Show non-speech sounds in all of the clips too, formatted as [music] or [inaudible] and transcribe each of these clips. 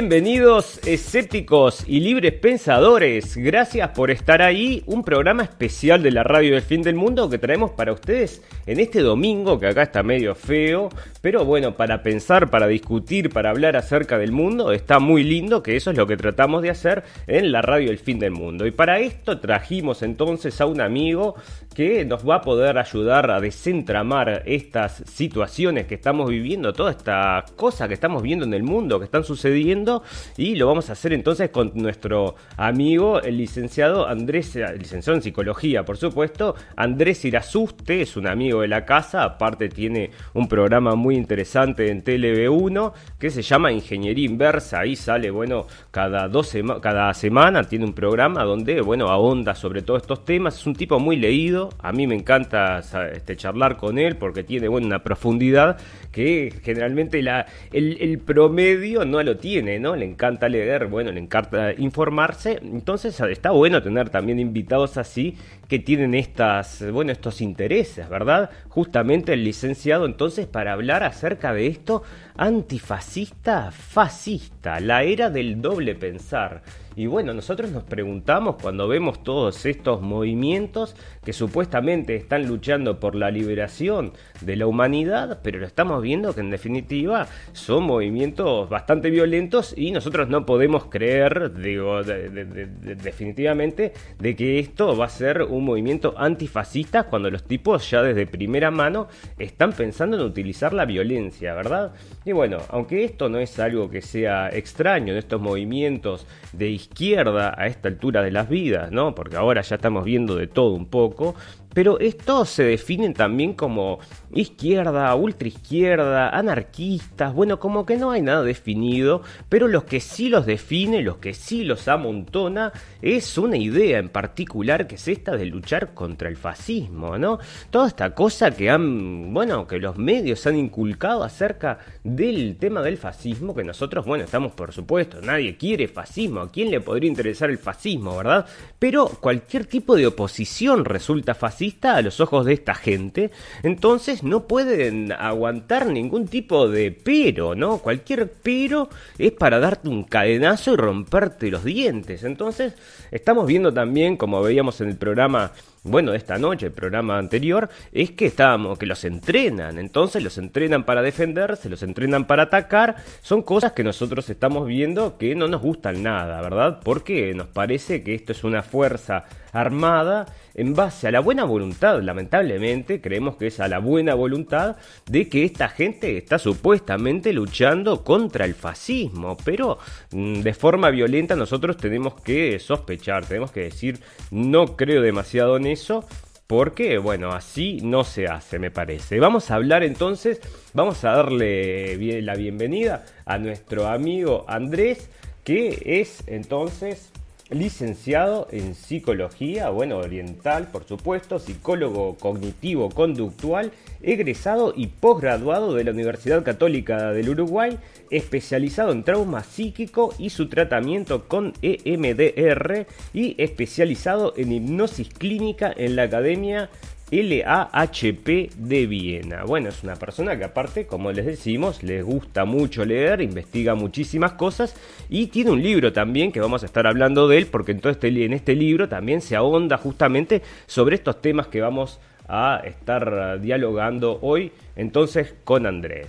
Bienvenidos escépticos y libres pensadores, gracias por estar ahí, un programa especial de la radio del fin del mundo que traemos para ustedes en este domingo que acá está medio feo, pero bueno, para pensar, para discutir, para hablar acerca del mundo, está muy lindo que eso es lo que tratamos de hacer en la radio del fin del mundo. Y para esto trajimos entonces a un amigo que nos va a poder ayudar a desentramar estas situaciones que estamos viviendo, toda esta cosa que estamos viendo en el mundo, que están sucediendo y lo vamos a hacer entonces con nuestro amigo, el licenciado Andrés, licenciado en psicología, por supuesto, Andrés Irasuste, es un amigo de la casa, aparte tiene un programa muy interesante en TLB1 que se llama Ingeniería Inversa, ahí sale, bueno, cada, dos cada semana tiene un programa donde, bueno, ahonda sobre todos estos temas, es un tipo muy leído, a mí me encanta este, charlar con él porque tiene, bueno, una profundidad que generalmente la, el promedio no lo tiene ¿no? Le encanta leer, bueno, le encanta informarse. Entonces está bueno tener también invitados así que tienen estas, bueno, estos intereses, ¿verdad? Justamente el licenciado entonces para hablar acerca de esto antifascista, fascista, la era del doble pensar. Y bueno, nosotros nos preguntamos cuando vemos todos estos movimientos que supuestamente están luchando por la liberación de la humanidad, pero lo estamos viendo que en definitiva son movimientos bastante violentos y nosotros no podemos creer, digo, definitivamente, de que esto va a ser un movimiento antifascista cuando los tipos ya desde primera mano están pensando en utilizar la violencia, ¿verdad? Y bueno, aunque esto no es algo que sea extraño en estos movimientos de izquierda a esta altura de las vidas, ¿no? Porque ahora ya estamos viendo de todo un poco, poco pero estos se definen también como izquierda, ultraizquierda, anarquistas, bueno, como que no hay nada definido, pero los que sí los define, los que sí los amontona, es una idea en particular que es esta de luchar contra el fascismo, ¿no? Toda esta cosa que han, bueno, que los medios han inculcado acerca del tema del fascismo, que nosotros, bueno, estamos por supuesto, nadie quiere fascismo, ¿a quién le podría interesar el fascismo, verdad? Pero cualquier tipo de oposición resulta a los ojos de esta gente, entonces no pueden aguantar ningún tipo de pero, ¿no? Cualquier pero es para darte un cadenazo y romperte los dientes. Entonces, estamos viendo también, como veíamos en el programa bueno, esta noche, el programa anterior, es que estábamos, que los entrenan, entonces los entrenan para defenderse, los entrenan para atacar, son cosas que nosotros estamos viendo que no nos gustan nada, ¿verdad? Porque nos parece que esto es una fuerza armada en base a la buena voluntad, lamentablemente creemos que es a la buena voluntad de que esta gente está supuestamente luchando contra el fascismo, pero mm, de forma violenta nosotros tenemos que sospechar, tenemos que decir no creo demasiado en eso. Porque, bueno, así no se hace, me parece. Vamos a hablar entonces, vamos a darle la bienvenida a nuestro amigo Andrés, que es entonces licenciado en psicología, bueno, oriental, por supuesto, psicólogo cognitivo conductual, egresado y posgraduado de la Universidad Católica del Uruguay, especializado en trauma psíquico y su tratamiento con EMDR y especializado en hipnosis clínica en la Academia LAHP de Viena. Bueno, es una persona que aparte, como les decimos, les gusta mucho leer, investiga muchísimas cosas y tiene un libro también que vamos a estar hablando de él porque en, este, en este libro también se ahonda justamente sobre estos temas que vamos a estar dialogando hoy entonces con Andrés.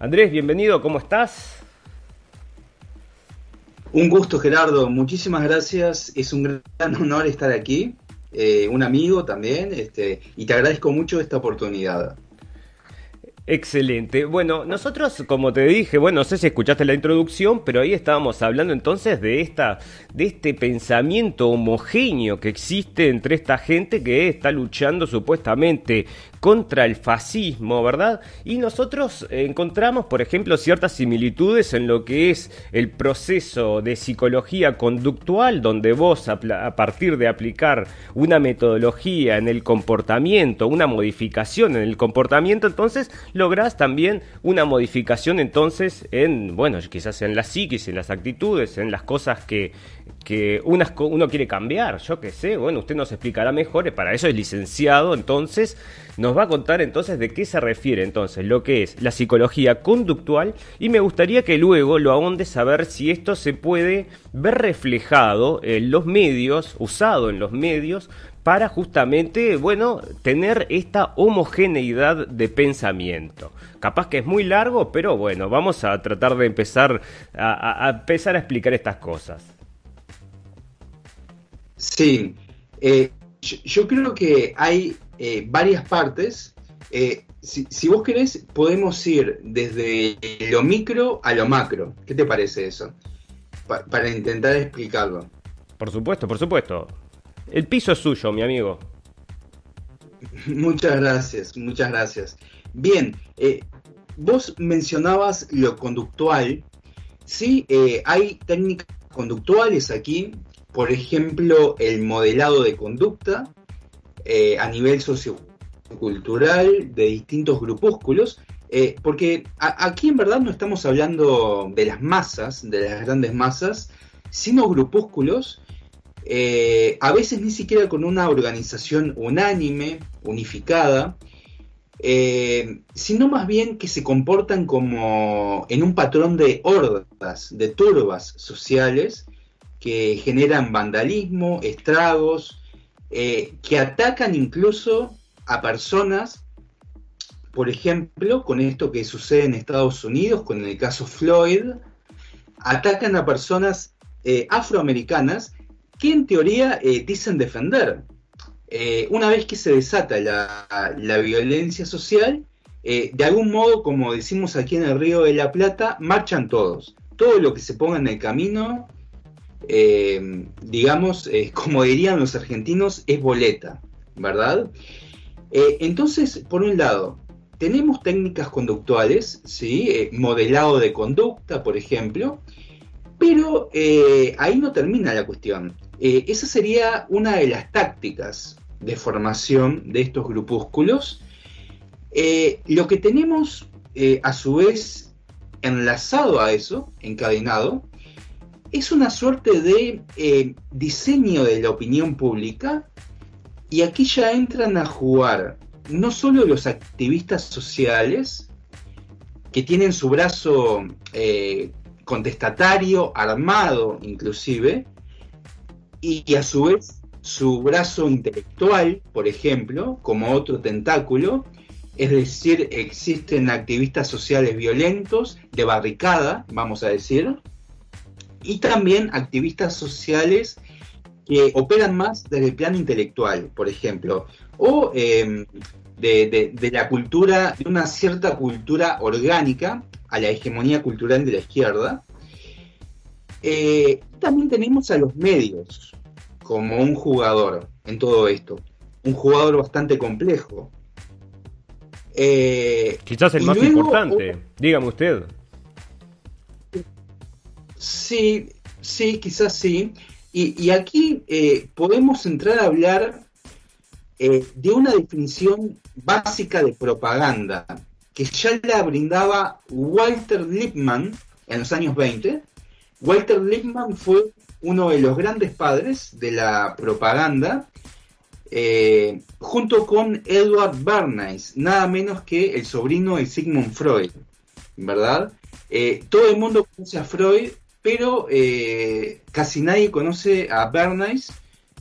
Andrés, bienvenido, ¿cómo estás? Un gusto Gerardo, muchísimas gracias, es un gran honor estar aquí eh, un amigo también, este, y te agradezco mucho esta oportunidad. Excelente. Bueno, nosotros, como te dije, bueno, no sé si escuchaste la introducción, pero ahí estábamos hablando entonces de esta, de este pensamiento homogéneo que existe entre esta gente que está luchando supuestamente contra el fascismo, ¿verdad? Y nosotros encontramos, por ejemplo, ciertas similitudes en lo que es el proceso de psicología conductual, donde vos a, partir de aplicar una metodología en el comportamiento, una modificación en el comportamiento, entonces lográs también una modificación entonces en, bueno, quizás en la psiquis, en las actitudes, en las cosas que, que uno quiere cambiar, yo qué sé, bueno, usted nos explicará mejor, para eso es licenciado, entonces nos va a contar entonces de qué se refiere entonces lo que es la psicología conductual y me gustaría que luego lo ahonde saber si esto se puede ver reflejado en los medios, usado en los medios para justamente, bueno, tener esta homogeneidad de pensamiento. Capaz que es muy largo, pero bueno, vamos a tratar de empezar a, empezar a explicar estas cosas. Sí, eh, yo, creo que hay eh, varias partes. Eh, si, vos querés, podemos ir desde lo micro a lo macro. ¿Qué te parece eso? para intentar explicarlo. Por supuesto, por supuesto. El piso es suyo, mi amigo. [laughs] Muchas gracias, muchas gracias. Bien, eh, vos mencionabas lo conductual. Sí, eh, hay técnicas conductuales aquí, por ejemplo, el modelado de conducta eh, a nivel sociocultural de distintos grupúsculos, porque aquí en verdad no estamos hablando de las masas, de las grandes masas, sino grupúsculos eh, a veces ni siquiera con una organización unánime, unificada, eh, sino más bien que se comportan como en un patrón de hordas, de turbas sociales que generan vandalismo, estragos, eh, que atacan incluso a personas, por ejemplo, con esto que sucede en Estados Unidos, con el caso Floyd, atacan a personas afroamericanas que en teoría eh, dicen defender. Eh, una vez que se desata la, violencia social, eh, de algún modo, como decimos aquí en el Río de la Plata, marchan todos. Todo lo que se ponga en el camino, digamos, [laughs] como dirían los argentinos, es boleta, ¿verdad? entonces, por un lado, tenemos técnicas conductuales, ¿sí? modelado de conducta, por ejemplo, pero ahí no termina la cuestión. Eh, esa sería una de las tácticas de formación de estos grupúsculos. Eh, lo que tenemos eh, a su vez enlazado a eso, encadenado, es una suerte de diseño de la opinión pública y aquí ya entran a jugar no solo los activistas sociales, que tienen su brazo contestatario, armado inclusive, y, a su vez su brazo intelectual, por ejemplo, como otro tentáculo, es decir, existen activistas sociales violentos, de barricada, vamos a decir, y también activistas sociales que operan más desde el plano intelectual, por ejemplo, o em, de, la cultura, de una cierta cultura orgánica a la hegemonía cultural de la izquierda. Eh, también tenemos a los medios, como un jugador en todo esto. Un jugador bastante complejo. Eh, Quizás el más importante, dígame usted. Sí, sí, quizás sí. Y, aquí eh, podemos entrar a hablar eh, de una definición básica de propaganda que ya la brindaba Walter Lippmann en los años 20. Walter Lippmann fue uno de los grandes padres de la propaganda, eh, junto con Edward Bernays, nada menos que el sobrino de Sigmund Freud, ¿verdad? Eh, todo el mundo conoce a Freud, pero eh, casi nadie conoce a Bernays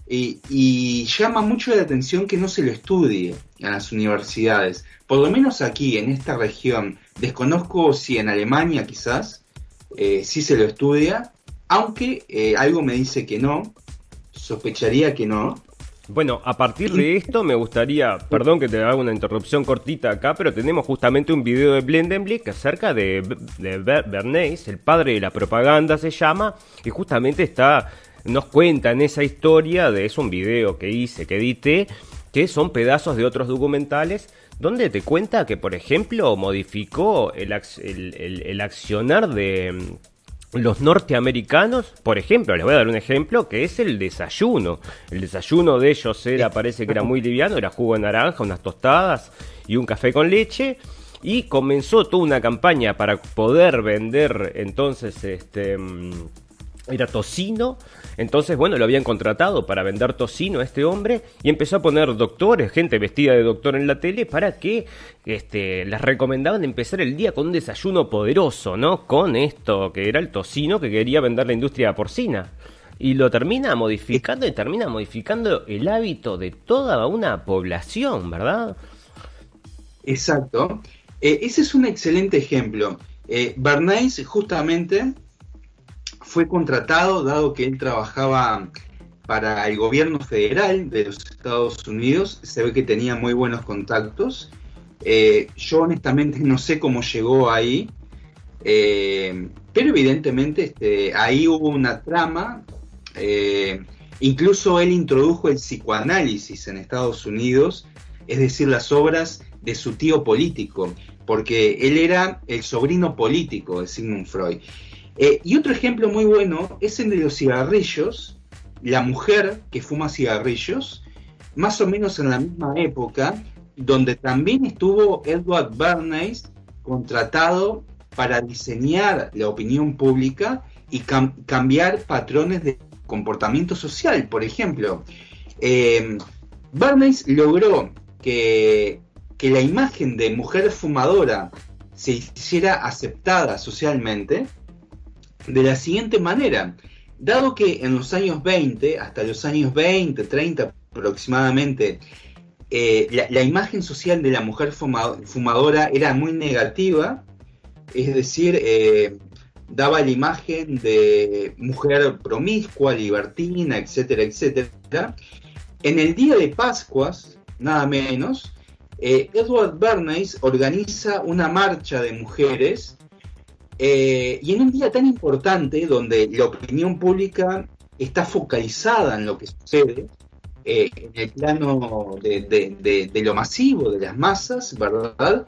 y, llama mucho la atención que no se lo estudie en las universidades, por lo menos aquí, en esta región. Desconozco si en Alemania quizás sí se lo estudia, aunque eh, algo me dice que no, sospecharía que no. Bueno, a partir de esto me gustaría, perdón que te haga una interrupción cortita acá, pero tenemos justamente un video de Blendenblick acerca de, de Bernays, el padre de la propaganda se llama, y justamente está, nos cuenta en esa historia de, es un video que hice, que edité, que son pedazos de otros documentales, donde te cuenta que, por ejemplo, modificó el, el, el accionar de los norteamericanos, por ejemplo, les voy a dar un ejemplo, que es el desayuno. El desayuno de ellos era, parece que era muy liviano, era jugo de naranja, unas tostadas y un café con leche. y comenzó toda una campaña para poder vender entonces este mm, era tocino. Entonces, bueno, lo habían contratado para vender tocino a este hombre y empezó a poner doctores, gente vestida de doctor en la tele para que este, les recomendaban empezar el día con un desayuno poderoso, ¿no? Con esto que era el tocino que quería vender la industria porcina. Y lo termina modificando y termina modificando el hábito de toda una población, ¿verdad? Exacto. Eh, ese es un excelente ejemplo. Eh, justamente fue contratado, dado que él trabajaba para el gobierno federal de los Estados Unidos, se ve que tenía muy buenos contactos. Eh, yo honestamente no sé cómo llegó ahí, eh, pero evidentemente este, ahí hubo una trama. Eh, incluso él introdujo el psicoanálisis en Estados Unidos, es decir, las obras de su tío político, porque él era el sobrino político de Sigmund Freud. Eh, y otro ejemplo muy bueno es el de los cigarrillos, la mujer que fuma cigarrillos, más o menos en la misma época, donde también estuvo Edward Bernays contratado para diseñar la opinión pública y cambiar patrones de comportamiento social. Por ejemplo, eh, Bernays logró que, que la imagen de mujer fumadora se hiciera aceptada socialmente de la siguiente manera. Dado que en los años 20, hasta los años 20, 30 aproximadamente, eh, la, imagen social de la mujer fumadora era muy negativa, es decir, eh, daba la imagen de mujer promiscua, libertina, etcétera, etcétera. En el día de Pascuas, nada menos, eh, Edward Bernays organiza una marcha de mujeres eh, y en un día tan importante donde la opinión pública está focalizada en lo que sucede, eh, en el plano de, lo masivo, de las masas, ¿verdad?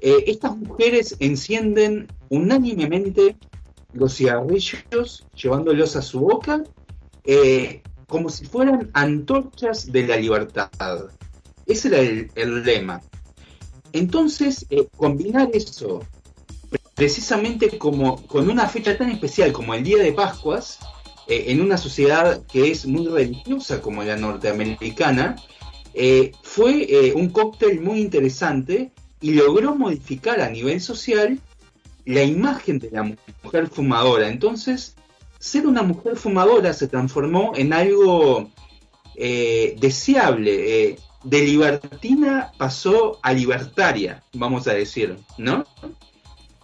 Eh, estas mujeres encienden unánimemente los cigarrillos, llevándolos a su boca, como si fueran antorchas de la libertad. Ese era el, el lema. Entonces, combinar eso precisamente como con una fecha tan especial como el Día de Pascuas, eh, en una sociedad que es muy religiosa como la norteamericana, eh, fue eh, un cóctel muy interesante y logró modificar a nivel social la imagen de la mujer fumadora. Entonces, ser una mujer fumadora se transformó en algo deseable. de libertina pasó a libertaria, vamos a decir, ¿no?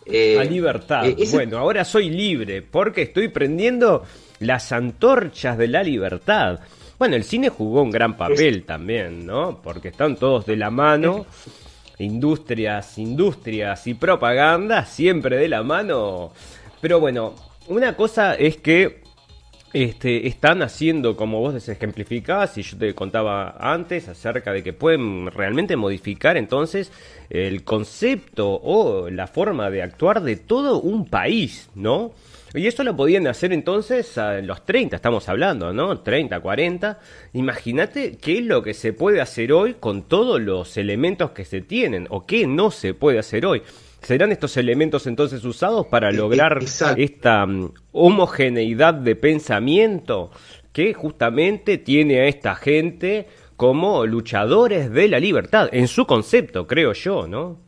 Eh, a libertad. Eh, bueno, ahora soy libre porque estoy prendiendo las antorchas de la libertad. Bueno, el cine jugó un gran papel también, ¿no? Porque están todos de la mano. Industrias, industrias y propaganda siempre de la mano. Pero bueno, una cosa es que este, están haciendo, como vos ejemplificás, y yo te contaba antes, acerca de que pueden realmente modificar entonces el concepto o la forma de actuar de todo un país, ¿no? Y eso lo podían hacer entonces en los 30, estamos hablando, ¿no? 30, 40. Imagínate qué es lo que se puede hacer hoy con todos los elementos que se tienen o qué no se puede hacer hoy. ¿Serán estos elementos entonces usados para lograr esta mm, homogeneidad de pensamiento que justamente tiene a esta gente como luchadores de la libertad, en su concepto, creo yo, ¿no?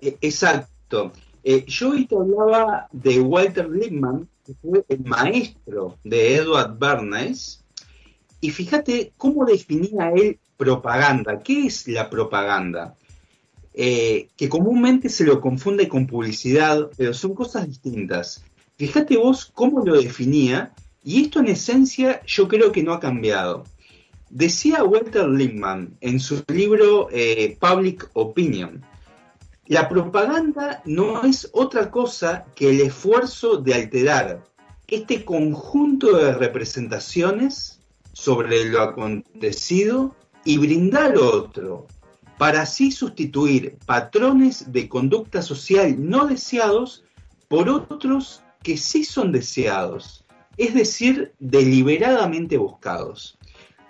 E, exacto. Eh, yo ahorita hablaba de Walter Lippmann, que fue el maestro de Edward Bernays, y fíjate cómo definía él propaganda. ¿Qué es la propaganda? Eh, que comúnmente se lo confunde con publicidad, pero son cosas distintas. Fíjate vos cómo lo definía, y esto en esencia yo creo que no ha cambiado. Decía Walter Lippmann en su libro eh, Public Opinion, la propaganda no es otra cosa que el esfuerzo de alterar este conjunto de representaciones sobre lo acontecido y brindar otro, para así sustituir patrones de conducta social no deseados por otros que sí son deseados, es decir, deliberadamente buscados.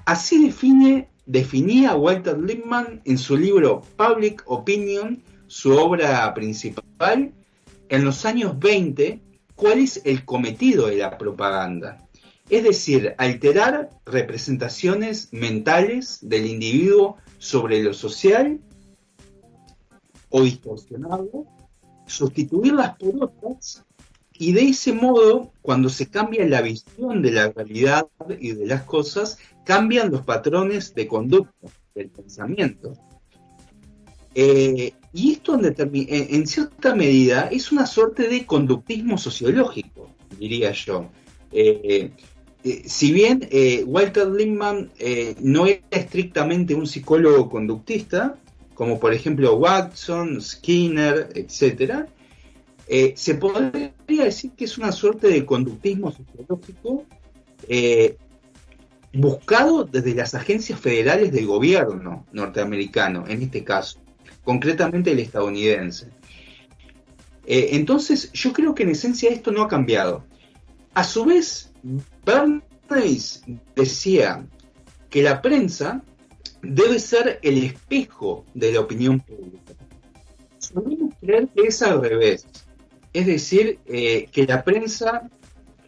Así define, definía Walter Lippmann en su libro Public Opinion su obra principal, en los años 20, cuál es el cometido de la propaganda. Es decir, alterar representaciones mentales del individuo sobre lo social o distorsionado, sustituirlas por otras y de ese modo, cuando se cambia la visión de la realidad y de las cosas, cambian los patrones de conducta del pensamiento. Eh, y esto en, cierta medida es una suerte de conductismo sociológico, diría yo. Eh, eh, si bien Walter Lippmann no era estrictamente un psicólogo conductista, como por ejemplo Watson, Skinner, etc., se podría decir que es una suerte de conductismo sociológico buscado desde las agencias federales del gobierno norteamericano, en este caso concretamente el estadounidense. Eh, entonces, yo creo que en esencia esto no ha cambiado. A su vez, Bernays decía que la prensa debe ser el espejo de la opinión pública. Solemos creer que es al revés. Es decir, eh, que la prensa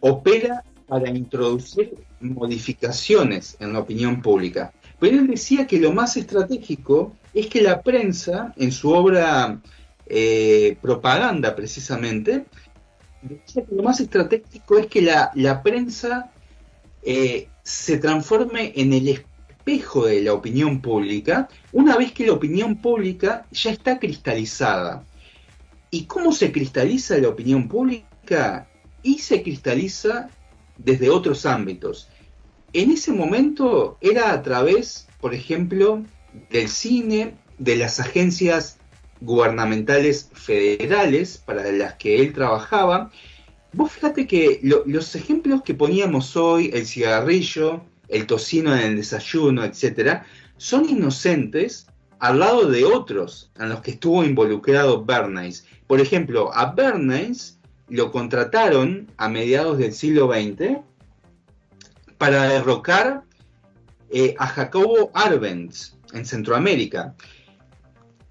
opera para introducir modificaciones en la opinión pública. Pero él decía que lo más estratégico es que la prensa, en su obra eh, Propaganda precisamente, lo más estratégico es que la, prensa eh, se transforme en el espejo de la opinión pública una vez que la opinión pública ya está cristalizada. ¿Y cómo se cristaliza la opinión pública? Y se cristaliza desde otros ámbitos en ese momento era a través, por ejemplo, del cine, de las agencias gubernamentales federales para las que él trabajaba. Vos fíjate que los ejemplos que poníamos hoy, el cigarrillo, el tocino en el desayuno, etcétera, son inocentes al lado de otros en los que estuvo involucrado Bernays. Por ejemplo, a Bernays lo contrataron a mediados del siglo XX para derrocar eh, a Jacobo Arbenz en Centroamérica.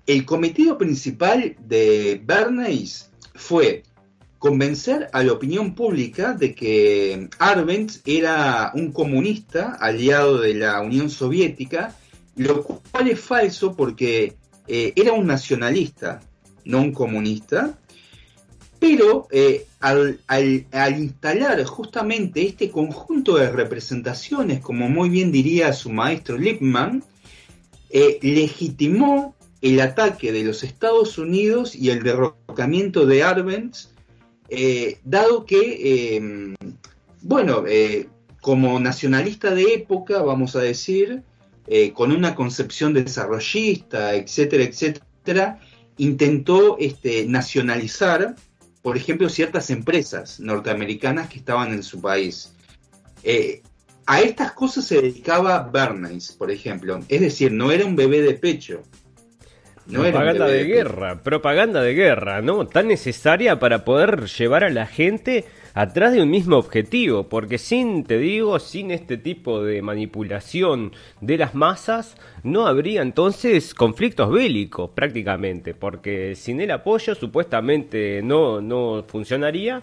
El cometido principal de Bernays fue convencer a la opinión pública de que Arbenz era un comunista aliado de la Unión Soviética, lo cual es falso porque eh, era un nacionalista, no un comunista, pero eh, al, instalar justamente este conjunto de representaciones, como muy bien diría su maestro Lippmann, eh, legitimó el ataque de los Estados Unidos y el derrocamiento de Arbenz, eh, dado que, em, bueno, como nacionalista de época, vamos a decir, con una concepción desarrollista, etcétera, etcétera, intentó este, nacionalizar por ejemplo, ciertas empresas norteamericanas que estaban en su país. Eh, a estas cosas se dedicaba Bernays, por ejemplo. Es decir, no era un bebé de pecho. No propaganda de, guerra, propaganda de guerra, ¿no? Tan necesaria para poder llevar a la gente atrás de un mismo objetivo, porque sin, te digo, sin este tipo de manipulación de las masas, no habría entonces conflictos bélicos prácticamente, porque sin el apoyo supuestamente no, no funcionaría.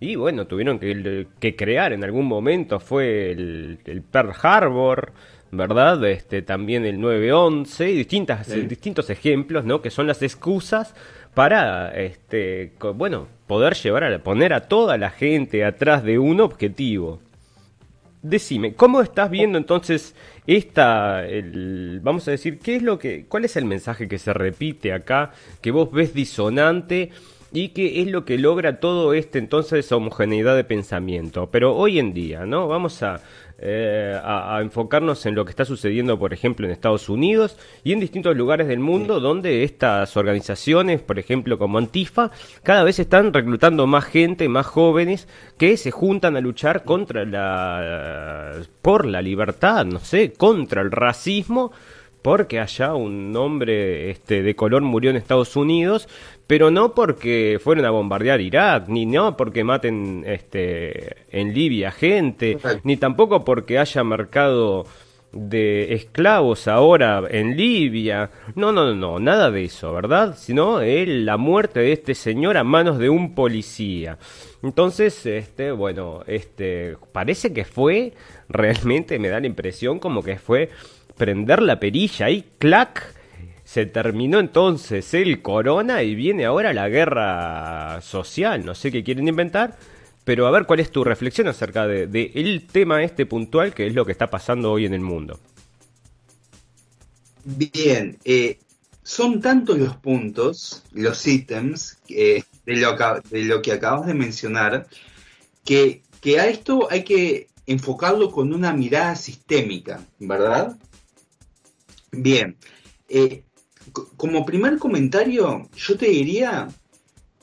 Y bueno, tuvieron que, crear en algún momento, fue el, Pearl Harbor, ¿verdad? Este, también el 911 y distintas, distintos ejemplos, ¿no? Que son las excusas para, este, bueno, poder llevar a poner a toda la gente atrás de un objetivo. Decime, ¿cómo estás viendo entonces esta, el, vamos a decir, qué es lo que, cuál es el mensaje que se repite acá, que vos ves disonante y qué es lo que logra todo este entonces homogeneidad de pensamiento? Pero hoy en día, ¿no? Vamos a, eh, a, enfocarnos en lo que está sucediendo, por ejemplo, en Estados Unidos y en distintos lugares del mundo donde estas organizaciones, por ejemplo, como Antifa, cada vez están reclutando más gente, más jóvenes que se juntan a luchar contra la por la libertad, no sé, contra el racismo porque allá un hombre este, de color murió en Estados Unidos, pero no porque fueron a bombardear Irak, ni no porque maten este, en Libia gente, ni tampoco porque haya marcado de esclavos ahora en Libia. No, no, no, nada de eso, ¿verdad? Sino la muerte de este señor a manos de un policía. Entonces, este, bueno, este, parece que fue, realmente me da la impresión como que fue prender la perilla y clac, se terminó entonces el corona y viene ahora la guerra social, no sé qué quieren inventar, pero a ver cuál es tu reflexión acerca de, el tema este puntual que es lo que está pasando hoy en el mundo. Bien, eh, son tantos los puntos, los ítems de, lo, de, lo, que acabas de mencionar, que, que a esto hay que enfocarlo con una mirada sistémica, ¿verdad? Bien, eh, como primer comentario, yo te diría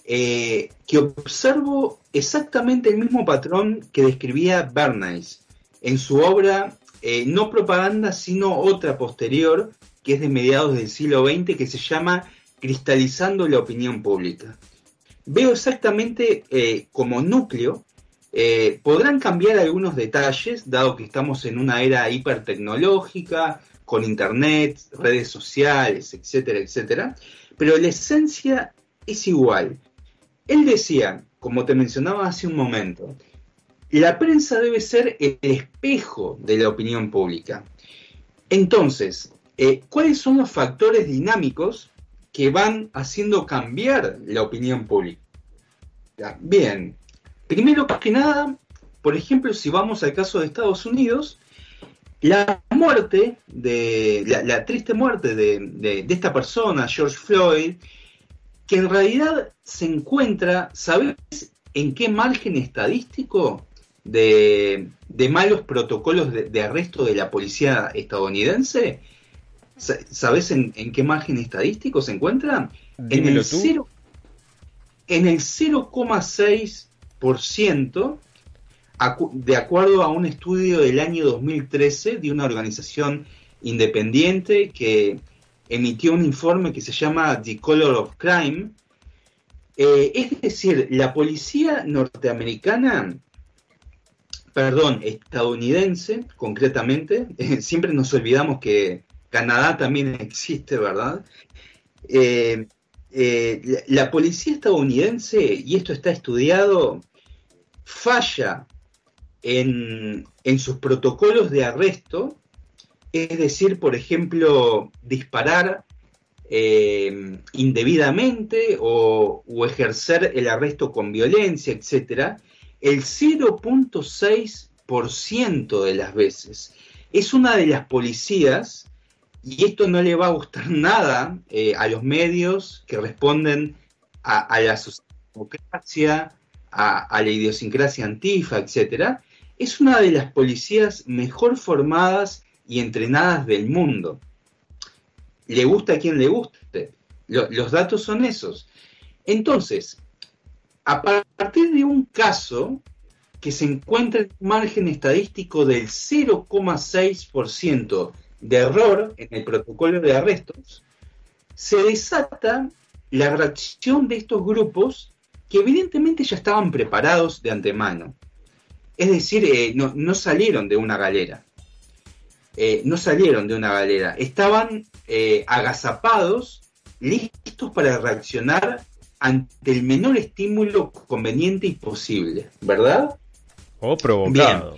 eh, que observo exactamente el mismo patrón que describía Bernays en su obra eh, No propaganda, sino otra posterior, que es de mediados del siglo XX, que se llama Cristalizando la opinión pública. Veo exactamente como núcleo, podrán cambiar algunos detalles, dado que estamos en una era hipertecnológica, con internet, redes sociales, etcétera, etcétera, pero la esencia es igual. Él decía, como te mencionaba hace un momento, la prensa debe ser el espejo de la opinión pública. Entonces, eh, ¿cuáles son los factores dinámicos que van haciendo cambiar la opinión pública? Bien, primero que nada, por ejemplo, si vamos al caso de Estados Unidos, la muerte de la, triste muerte de, esta persona, George Floyd, que en realidad se encuentra, ¿sabes en qué margen estadístico de, malos protocolos de, arresto de la policía estadounidense? ¿Sabes en, qué margen estadístico se encuentra? en el, en el 0,6% de acuerdo a un estudio del año 2013 de una organización independiente que emitió un informe que se llama The Color of Crime. Eh, es decir, la policía norteamericana, perdón, estadounidense concretamente, [laughs] siempre nos olvidamos que Canadá también existe, ¿verdad? Eh, eh, la, policía estadounidense, y esto está estudiado, falla en, en sus protocolos de arresto es decir, por ejemplo, disparar eh, indebidamente o, ejercer el arresto con violencia, etc., el 0.6% de las veces. Es una de las policías, y esto no le va a gustar [laughs] nada eh, a los medios que responden a, la socialdemocracia, a, a, la idiosincrasia antifa, etc., es una de las policías mejor formadas y entrenadas del mundo. Le gusta a quien le guste. los datos son esos. Entonces, a partir de un caso que se encuentra en un margen estadístico del 0,6% de error en el protocolo de arrestos, se desata la reacción de estos grupos que evidentemente ya estaban preparados de antemano. Es decir, eh, no salieron de una galera. Eh, no salieron de una galera, estaban eh, agazapados, listos para reaccionar ante el menor estímulo conveniente y posible, ¿verdad? O provocado.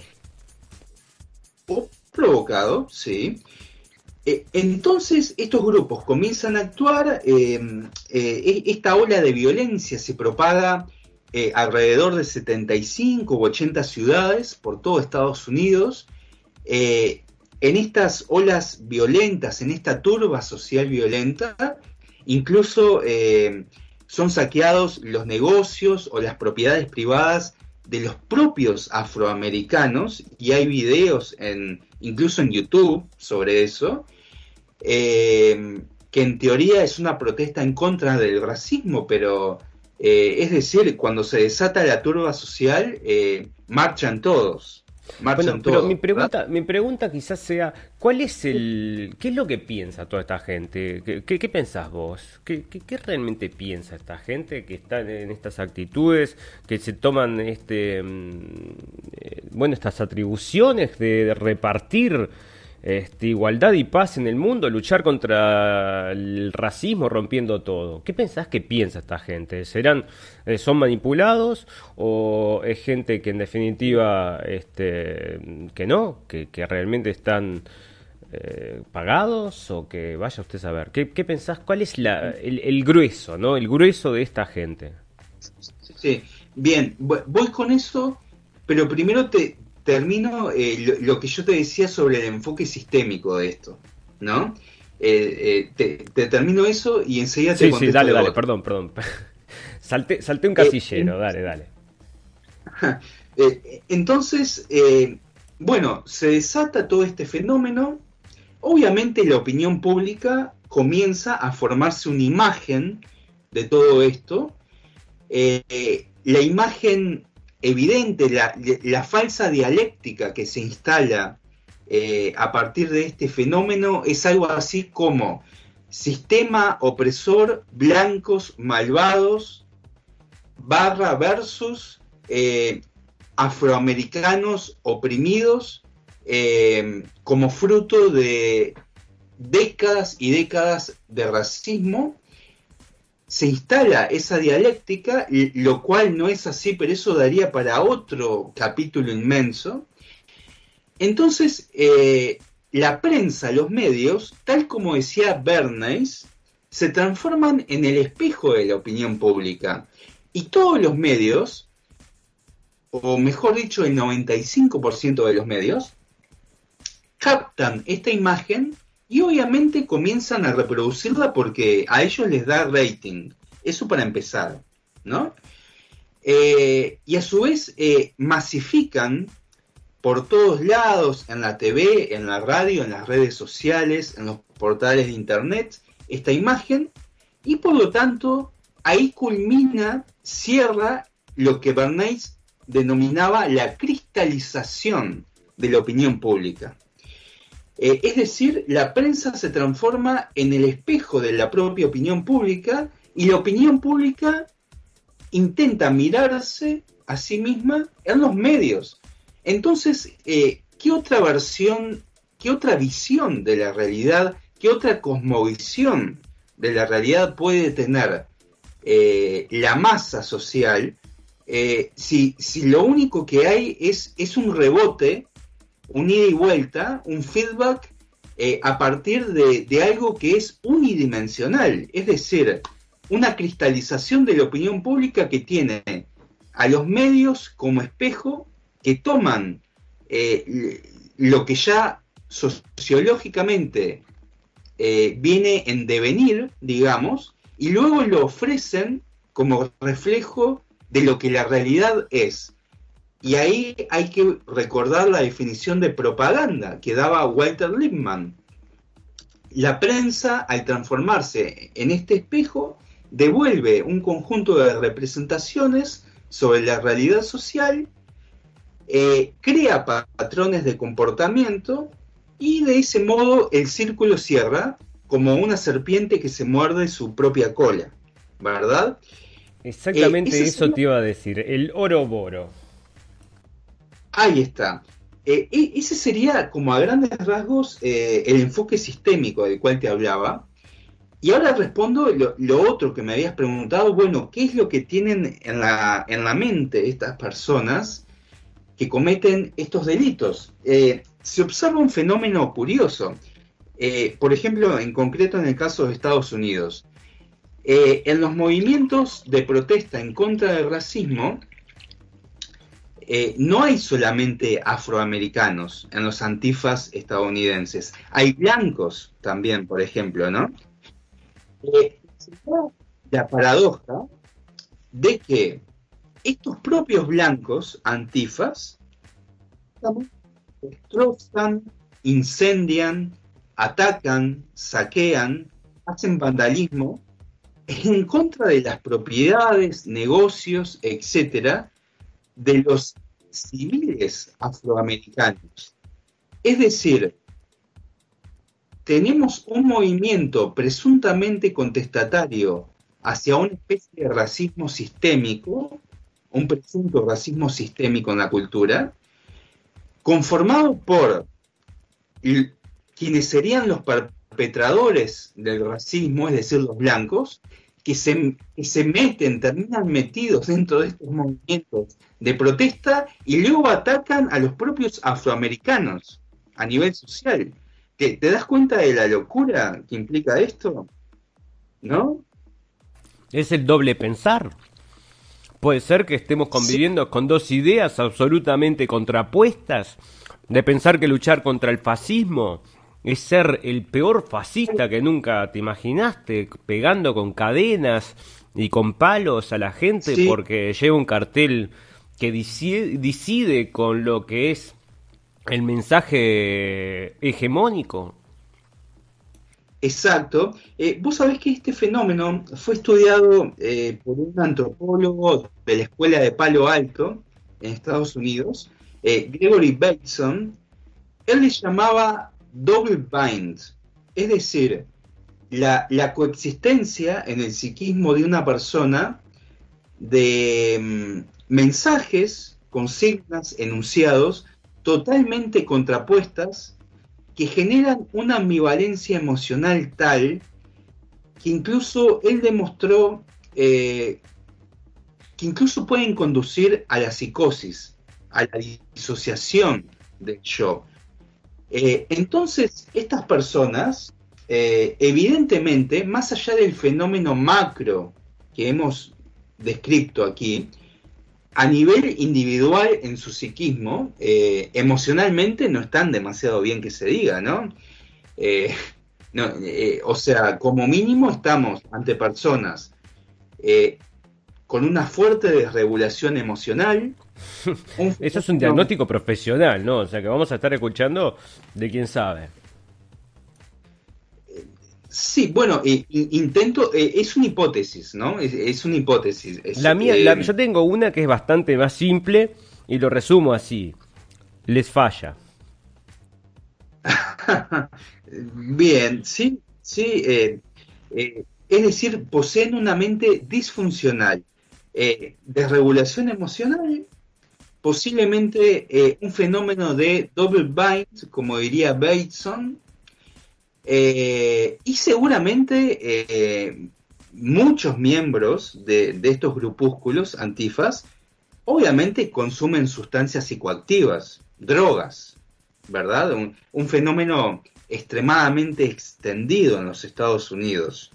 O provocado, sí. Eh, entonces estos grupos comienzan a actuar, e-, esta ola de violencia se propaga alrededor de 75 u 80 ciudades por todo Estados Unidos, en estas olas violentas, en esta turba social violenta, incluso eh, son saqueados los negocios o las propiedades privadas de los propios afroamericanos, y hay videos en, incluso en YouTube sobre eso, eh, que en teoría es una protesta en contra del racismo, pero eh, es decir, cuando se desata la turba social, marchan todos. Bueno, pero mi pregunta, mi pregunta quizás sea, ¿cuál es el, qué es lo que piensa toda esta gente? ¿Qué, qué, pensás vos? ¿Qué, ¿Qué, realmente piensa esta gente que está en estas actitudes, que se toman este, mm, eh, bueno, estas atribuciones de, repartir este, igualdad y paz en el mundo, luchar contra el racismo, rompiendo todo. ¿Qué pensás que piensa esta gente? ¿Serán, eh, son manipulados o es gente que en definitiva, este, que no, que, realmente están eh, pagados o que vaya usted a saber? ¿Qué, qué pensás? ¿Cuál es la, el, grueso, no? El grueso de esta gente. Sí, bien, voy con eso, pero primero te, termino eh, lo, que yo te decía sobre el enfoque sistémico de esto, ¿no? Eh, eh, te, termino eso y enseguida te Sí, sí, [laughs] dale, dale, perdón, perdón. salté, un casillero, dale, dale. entonces, bueno, se desata todo este fenómeno. Obviamente la opinión pública comienza a formarse una imagen de todo esto. la imagen evidente la, falsa dialéctica que se instala eh, a partir de este fenómeno es algo así como sistema opresor, blancos malvados, barra versus eh, afroamericanos oprimidos, eh, como fruto de décadas y décadas de racismo se instala esa dialéctica, lo cual no es así, pero eso daría para otro capítulo inmenso. Entonces, eh, la prensa, los medios, tal como decía Bernays, se transforman en el espejo de la opinión pública. Y todos los medios, o mejor dicho, el 95% de los medios, captan esta imagen y obviamente comienzan a reproducirla porque a ellos les da rating. Eso para empezar, ¿no? Eh, y a su vez eh, masifican por todos lados, en la TV, en la radio, en las redes sociales, en los portales de internet, esta imagen y por lo tanto ahí culmina, cierra lo que Bernays denominaba la cristalización de la opinión pública. Eh, es decir, la prensa se transforma en el espejo de la propia opinión pública y la opinión pública intenta mirarse a sí misma en los medios. Entonces, eh, ¿qué otra versión, qué otra visión de la realidad, qué otra cosmovisión de la realidad puede tener eh, la masa social si, si, lo único que hay es, es un rebote un ida y vuelta, un feedback eh, a partir de, algo que es unidimensional, es decir, una cristalización de la opinión pública que tiene a los medios como espejo que toman eh, lo que ya sociológicamente eh, viene en devenir, digamos, y luego lo ofrecen como reflejo de lo que la realidad es. Y ahí hay que recordar la definición de propaganda que daba Walter Lippmann. La prensa, al transformarse en este espejo, devuelve un conjunto de representaciones sobre la realidad social, eh, crea patrones de comportamiento y de ese modo el círculo cierra como una serpiente que se muerde su propia cola, ¿verdad? Exactamente eh, eso te iba a decir, el oroboro. Ahí está. Eh, e, ese sería, como a grandes rasgos, eh, el enfoque sistémico del cual te hablaba. Y ahora respondo lo, otro que me habías preguntado, bueno, ¿qué es lo que tienen en la, en la mente estas personas que cometen estos delitos? Eh, se observa un fenómeno curioso. por ejemplo, en concreto en el caso de Estados Unidos. en los movimientos de protesta en contra del racismo, eh, no hay solamente afroamericanos en los antifas estadounidenses, hay blancos también, por ejemplo, ¿no? Eh, la paradoja de que estos propios blancos antifas destrozan, incendian, atacan, saquean, hacen vandalismo en contra de las propiedades, negocios, etcétera, de los civiles afroamericanos. Es decir, tenemos un movimiento presuntamente contestatario hacia una especie de racismo sistémico, un presunto racismo sistémico en la cultura, conformado por quienes serían los perpetradores del racismo, es decir, los blancos, que se, se meten, terminan metidos dentro de estos movimientos de protesta y luego atacan a los propios afroamericanos a nivel social. ¿Te, ¿Te das cuenta de la locura que implica esto? ¿No? Es el doble pensar. Puede ser que estemos conviviendo con dos ideas absolutamente contrapuestas, de pensar que luchar contra el fascismo es ser el peor fascista que nunca te imaginaste, pegando con cadenas y con palos a la gente porque lleva un cartel que decide, con lo que es el mensaje hegemónico. Exacto. Eh, vos sabés que este fenómeno fue estudiado eh, por un antropólogo de la Escuela de Palo Alto en Estados Unidos, eh, Gregory Bateson. Él le llamaba double bind, es decir, la, coexistencia en el psiquismo de una persona de mm, mensajes, consignas, enunciados totalmente contrapuestas que generan una ambivalencia emocional tal que incluso él demostró eh, que incluso pueden conducir a la psicosis, a la disociación del yo. Eh, entonces, estas personas, eh, evidentemente, más allá del fenómeno macro que hemos descrito aquí, a nivel individual en su psiquismo, eh, emocionalmente no están demasiado bien que se diga, ¿no? o sea, como mínimo estamos ante personas con una fuerte desregulación emocional, [laughs] Eso es un diagnóstico profesional, ¿no? O sea que vamos a estar escuchando de quién sabe. Sí, bueno, intento, eh, es una hipótesis, ¿no? Es, una hipótesis. la mía, eh, yo tengo una que es bastante más simple y lo resumo así. Les falla. [laughs] Bien, sí, sí. Eh, es decir, poseen una mente disfuncional, desregulación emocional posiblemente eh, un fenómeno de double bind, como diría Bateson, eh, y seguramente eh, muchos miembros de, estos grupúsculos antifas obviamente consumen sustancias psicoactivas, drogas, ¿verdad? Un, fenómeno extremadamente extendido en los Estados Unidos.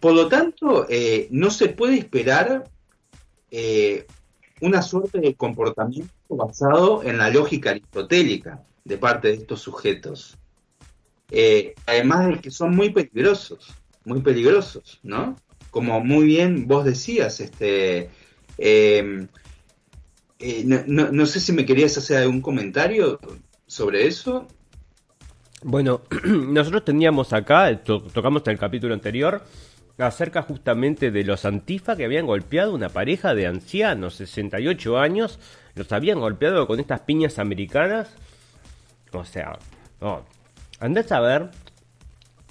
Por lo tanto, no se puede esperar una suerte de comportamiento basado en la lógica aristotélica de parte de estos sujetos. Eh, además de que son muy peligrosos, muy peligrosos, ¿no? Como muy bien vos decías, este, em, eh, no, sé si me querías hacer algún comentario sobre eso. Bueno, [clears throat] nosotros teníamos acá, tocamos en el capítulo anterior, acerca justamente de los antifa que habían golpeado una pareja de ancianos, 68 años, los habían golpeado con estas piñas americanas. O sea, no, andás a ver,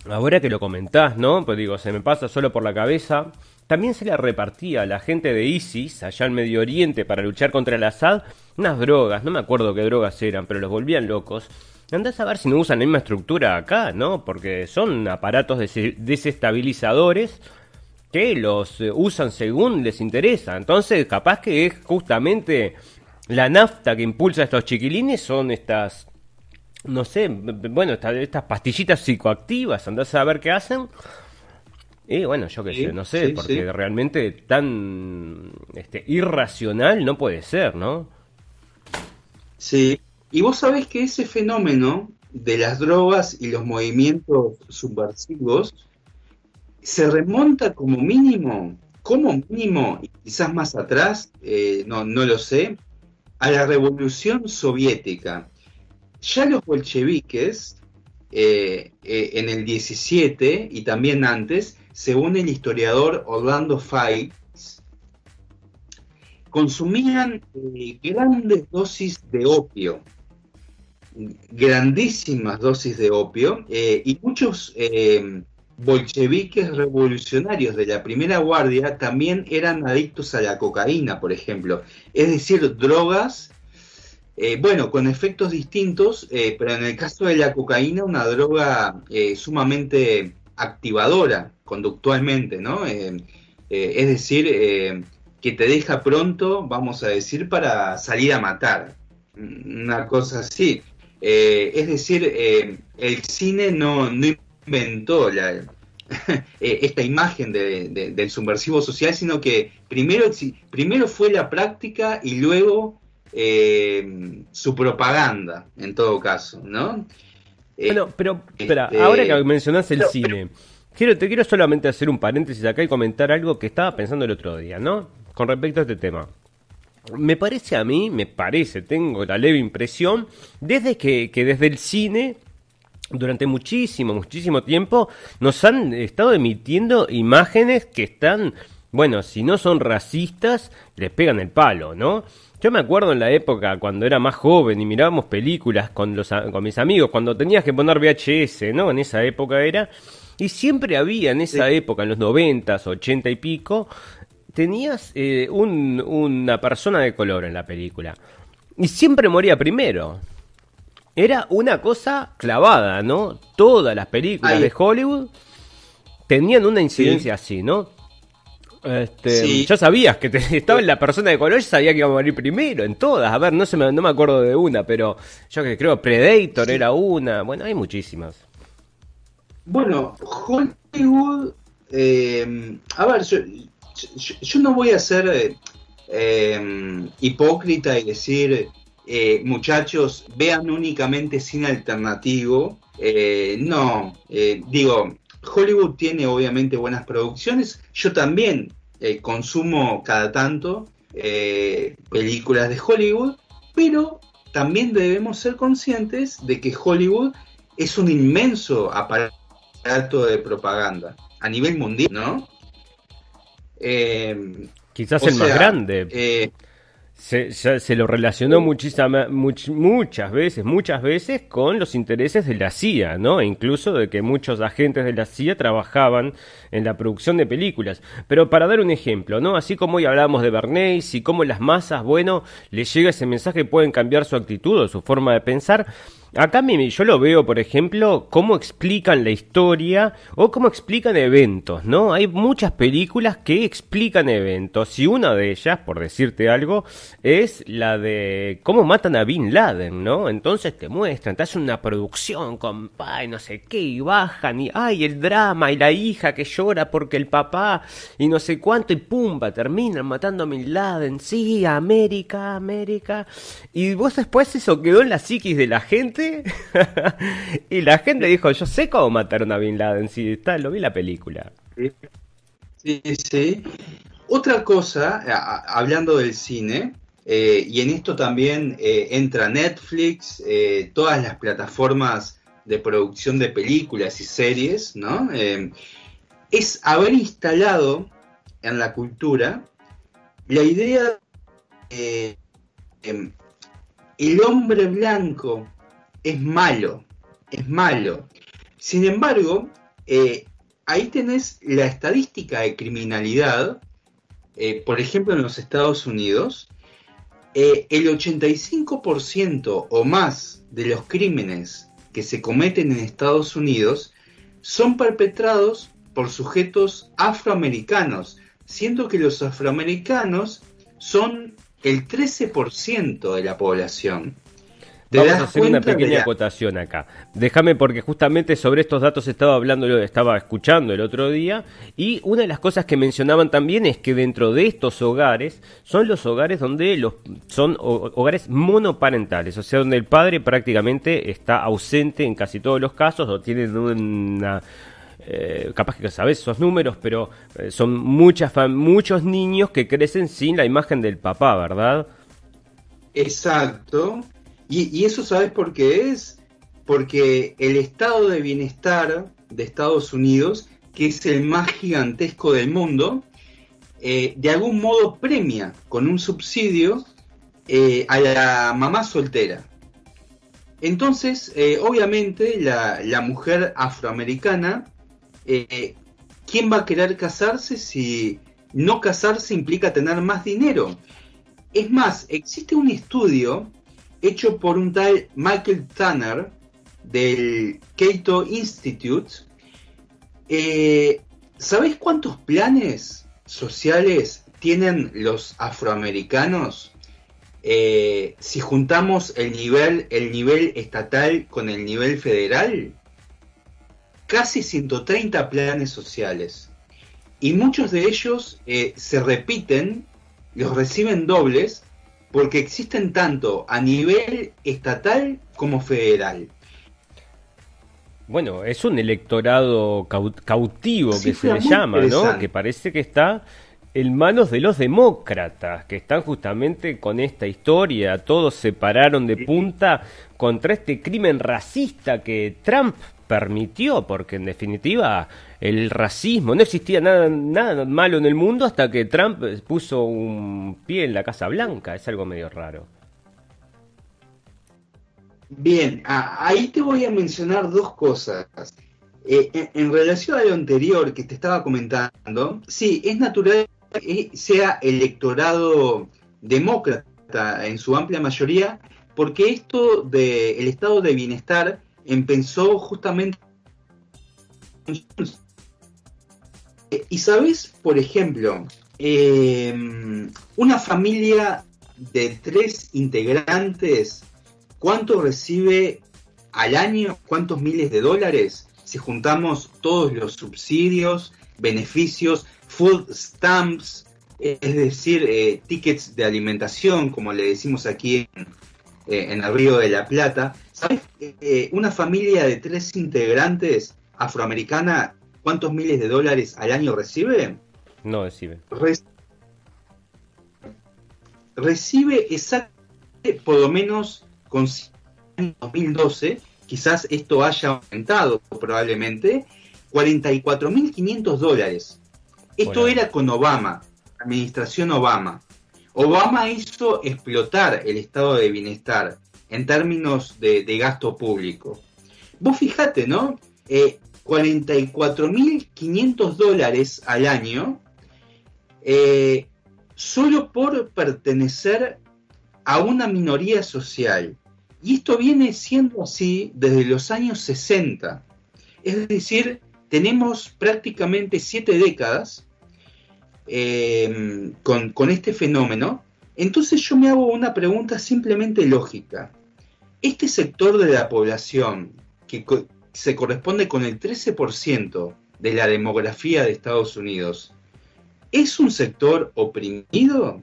ahora que lo comentás, ¿no? Pues digo, se me pasa solo por la cabeza. También se le repartía a la gente de ISIS, allá en Medio Oriente, para luchar contra el Assad, unas drogas, no me acuerdo qué drogas eran, pero los volvían locos Andás a ver si no usan la misma estructura acá, ¿no? Porque son aparatos desestabilizadores que los eh, usan según les interesa. Entonces, capaz que es justamente la nafta que impulsa a estos chiquilines son estas, no sé, bueno, estas, pastillitas psicoactivas. Andás a ver qué hacen. Y bueno, yo qué sé, no sé, porque realmente tan este, irracional no puede ser, ¿no? Sí, y vos sabés que ese fenómeno de las drogas y los movimientos subversivos se remonta como mínimo, como mínimo, y quizás más atrás, eh, no, no lo sé, a la revolución soviética. Ya los bolcheviques, eh, eh, en el 17 y también antes, según el historiador Orlando Fight, consumían grandes dosis de opio grandísimas dosis de opio eh, y muchos eh, bolcheviques revolucionarios de la primera guardia también eran adictos a la cocaína, por ejemplo. Es decir, drogas Eh, bueno, con efectos distintos, pero en el caso de la cocaína, una droga sumamente activadora conductualmente, ¿no? es decir, que te deja pronto, vamos a decir, para salir a matar. Una cosa así. Es decir, el cine no, inventó [laughs] esta imagen del subversivo social, sino que primero, primero fue la práctica y luego eh, su propaganda, en todo caso, ¿no? Eh, bueno, pero espera, este, ahora que mencionás el cine, quiero, te quiero solamente hacer un paréntesis acá y comentar algo que estaba pensando el otro día, ¿no? Con respecto a este tema. Me parece a mí, me parece, tengo la leve impresión, desde que, que desde el cine durante muchísimo, muchísimo tiempo nos han estado emitiendo imágenes que están, bueno, si no son racistas, les pegan el palo, ¿no? Yo me acuerdo en la época cuando era más joven y mirábamos películas con, los, con mis amigos, cuando tenías que poner VHS, ¿no? En esa época era. Y siempre había en esa época, en los noventas, ochenta y pico, tenías eh, una persona de color en la película. Y siempre moría primero. Era una cosa clavada, ¿no? Todas las películas de Hollywood tenían una incidencia así, ¿no? Este, Ya sabías que [laughs] estaba en la persona de color, sabía que iba a morir primero en todas. A ver, no, se me, no me acuerdo de una, pero yo que creo Predator era una. Bueno, hay muchísimas. Bueno, Hollywood. Eh, a ver, yo, no voy a ser eh, hipócrita y decir, eh, muchachos, vean únicamente cine alternativo. no, digo, Hollywood tiene obviamente buenas producciones. Yo también eh, consumo cada tanto eh, películas de Hollywood, pero también debemos ser conscientes de que Hollywood es un inmenso aparato de propaganda a nivel mundial, ¿no? Eh, Quizás el más grande se, se, lo relacionó muchísimas, muchas veces, muchas veces con los intereses de la CIA, ¿no? E incluso de que muchos agentes de la CIA trabajaban en la producción de películas. Pero para dar un ejemplo, ¿no? Así como hoy hablamos de Bernays y cómo las masas, bueno, les llega ese mensaje, pueden cambiar su actitud o su forma de pensar, Acá yo lo veo, por ejemplo, cómo explican la historia o cómo explican eventos, ¿no? Hay muchas películas que explican eventos y una de ellas, por decirte algo, es la de cómo matan a Bin Laden, ¿no? Entonces te muestran, te hacen una producción con pa y no sé qué y bajan y ay, el drama y la hija que llora porque el papá y no sé cuánto y pumba, terminan matando a Bin Laden, sí, América, América. Y vos después eso quedó en la psiquis de la gente [laughs] y la gente dijo, yo sé cómo mataron a Bin Laden, si está, lo vi la película. Sí, sí. Otra cosa, hablando del cine, eh, y en esto también eh, entra Netflix, eh, todas las plataformas de producción de películas y series, ¿no? es haber instalado en la cultura la idea de el hombre blanco es malo, es malo. Sin embargo, eh, ahí tenés la estadística de criminalidad, eh, por ejemplo en los Estados Unidos, eh, el 85% o más de los crímenes que se cometen en Estados Unidos son perpetrados por sujetos afroamericanos, siendo que los afroamericanos son el 13% de la población. Vamos a hacer una pequeña acotación acá. Déjame porque justamente sobre estos datos estaba hablando, estaba escuchando el otro día y una de las cosas que mencionaban también es que dentro de estos hogares son los hogares donde los son hogares monoparentales, o sea, donde el padre prácticamente está ausente en casi todos los casos o tienen una eh, capaz que sabes esos números, pero eh, son muchas muchos niños que crecen sin la imagen del papá, ¿verdad? Exacto. Y, eso sabes por qué es, porque el estado de bienestar de Estados Unidos, que es el más gigantesco del mundo, eh, de algún modo premia con un subsidio eh, a la mamá soltera. Entonces, eh, obviamente, la, la, mujer afroamericana, ¿quién va a querer casarse si no casarse implica tener más dinero? Es más, existe un estudio hecho por un tal Michael Tanner del Cato Institute. Eh, ¿Sabés cuántos planes sociales tienen los afroamericanos? Eh, si juntamos el nivel, el nivel estatal con el nivel federal, casi 130 planes sociales. Y muchos de ellos eh, se repiten, los reciben dobles, porque existen tanto a nivel estatal como federal. Bueno, es un electorado cautivo que se le llama, ¿no? Que parece que está en manos de los demócratas, que están justamente con esta historia. Todos se pararon de punta contra este crimen racista que Trump permitió, porque en definitiva el racismo, no existía nada, nada malo en el mundo hasta que Trump puso un pie en la Casa Blanca, es algo medio raro. Bien, ahí te voy a mencionar dos cosas. Eh, en, relación a lo anterior que te estaba comentando, sí, es natural que sea electorado demócrata en su amplia mayoría, porque esto del estado de bienestar empezó justamente... Y sabes, por ejemplo, eh, una familia de tres integrantes, ¿cuánto recibe al año? ¿Cuántos miles de dólares? Si juntamos todos los subsidios, beneficios, food stamps, es decir, eh, tickets de alimentación, como le decimos aquí en, eh, en el Río de la Plata. ¿Sabes? Eh, una familia de tres integrantes afroamericana, ¿cuántos miles de dólares al año recibe? No recibe. recibe exactamente, por lo menos con 2012, quizás esto haya aumentado probablemente, 44.500 dólares. Esto era con Obama, administración Obama. Obama hizo explotar el estado de bienestar en términos de, gasto público. Vos fijate, ¿no? Eh, 44.500 dólares al año eh, solo por pertenecer a una minoría social. Y esto viene siendo así desde los años 60. Es decir, tenemos prácticamente siete décadas eh, con, este fenómeno, entonces yo me hago una pregunta simplemente lógica. Este sector de la población, que se corresponde con el 13% de la demografía de Estados Unidos, ¿es un sector oprimido,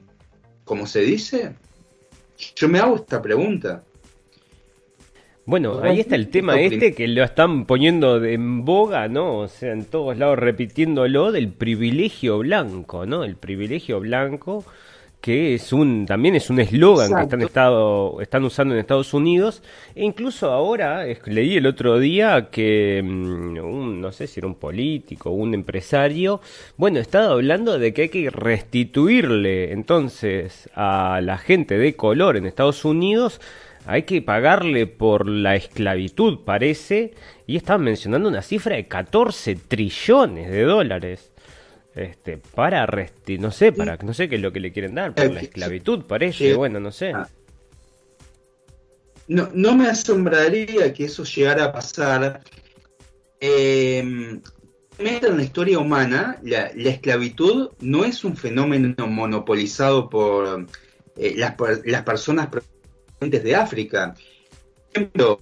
como se dice? Yo me hago esta pregunta. Bueno, ahí está el tema este que lo están poniendo en boga, ¿no? O sea, en todos lados repitiéndolo del privilegio blanco, ¿no? El privilegio blanco que es un también es un eslogan que están estado están usando en Estados Unidos e incluso ahora leí el otro día que mm, un, no sé si era un político un empresario bueno estaba hablando de que hay que restituirle entonces a la gente de color en Estados Unidos hay que pagarle por la esclavitud, parece, y están mencionando una cifra de 14 trillones de dólares. Este, para resti no sé, para no sé qué es lo que le quieren dar por la esclavitud, parece, bueno, no sé. Ah. No, no me asombraría que eso llegara a pasar. Eh, en la historia humana, la, esclavitud no es un fenómeno monopolizado por eh, las, las personas de África. Por ejemplo,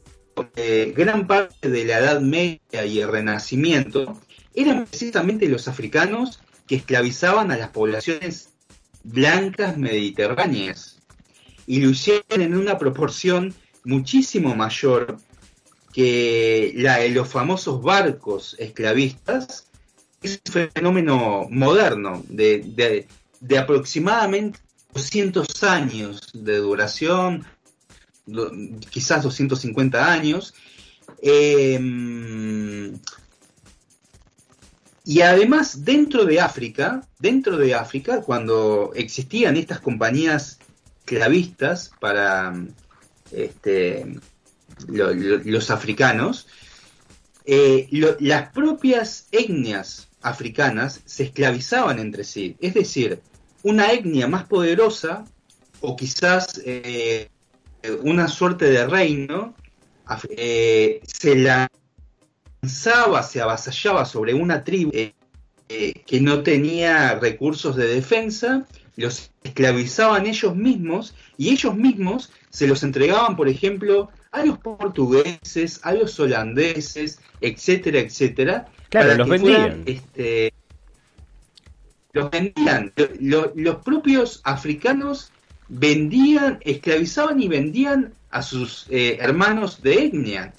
eh, gran parte de la Edad Media y el Renacimiento eran precisamente los africanos que esclavizaban a las poblaciones blancas mediterráneas y lo hicieron en una proporción muchísimo mayor que la de los famosos barcos esclavistas. Es un fenómeno moderno de, de aproximadamente 200 años de duración, quizás 250 años. Em, y además, dentro de África, dentro de África, cuando existían estas compañías clavistas para este, los africanos, eh, las propias etnias africanas se esclavizaban entre sí. Es decir, una etnia más poderosa, o quizás eh, una suerte de reino, eh, se lanzaba, se avasallaba sobre una tribu eh, que no tenía recursos de defensa, los esclavizaban ellos mismos y ellos mismos se los entregaban, por ejemplo, a los portugueses, a los holandeses, etcétera, etcétera. Claro, los vendían. este, los vendían. Los, propios africanos vendían, esclavizaban y vendían a sus eh, hermanos de etnia.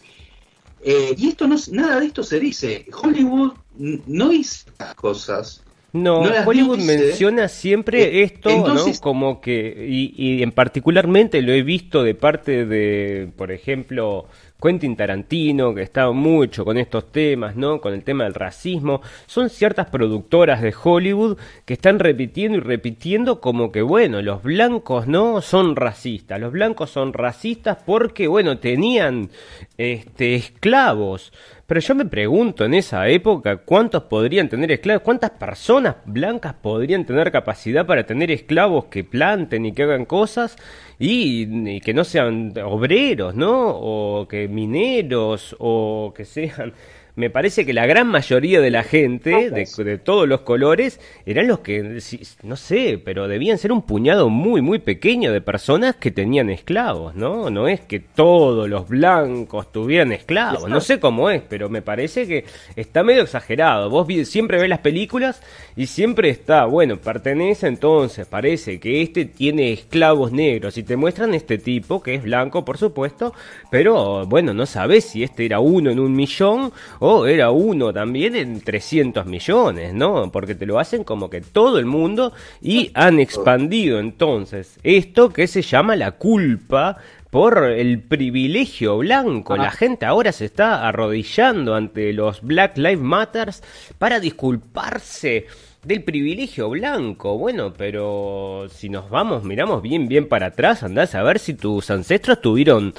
Eh, y esto no, nada de esto se dice. Hollywood no dice las cosas. No, Hollywood menciona siempre eh, esto, ¿no? Como que, y, y en particularmente lo he visto de parte de, por ejemplo, Quentin Tarantino, que está mucho con estos temas, ¿no? Con el tema del racismo. Son ciertas productoras de Hollywood que están repitiendo y repitiendo como que, bueno, los blancos no son racistas. Los blancos son racistas porque, bueno, tenían este, esclavos. Pero yo me pregunto en esa época cuántos podrían tener esclavos, cuántas personas blancas podrían tener capacidad para tener esclavos que planten y que hagan cosas y, que no sean obreros, ¿no? O que mineros o que sean me parece que la gran mayoría de la gente, de, todos los colores, eran los que, no sé, pero debían ser un puñado muy, muy pequeño de personas que tenían esclavos, ¿no? No es que todos los blancos tuvieran esclavos, no sé cómo es, pero me parece que está medio exagerado. Vos siempre ves las películas y siempre está, bueno, pertenece entonces, parece que este tiene esclavos negros y te muestran este tipo, que es blanco, por supuesto, pero bueno, no sabes si este era uno en un millón o era uno también en 300 millones, ¿no? Porque te lo hacen como que todo el mundo y han expandido entonces esto que se llama la culpa por el privilegio blanco. La gente ahora se está arrodillando ante los Black Lives Matters para disculparse del privilegio blanco. Bueno, pero si nos vamos, miramos bien, bien para atrás, andás a ver si tus ancestros tuvieron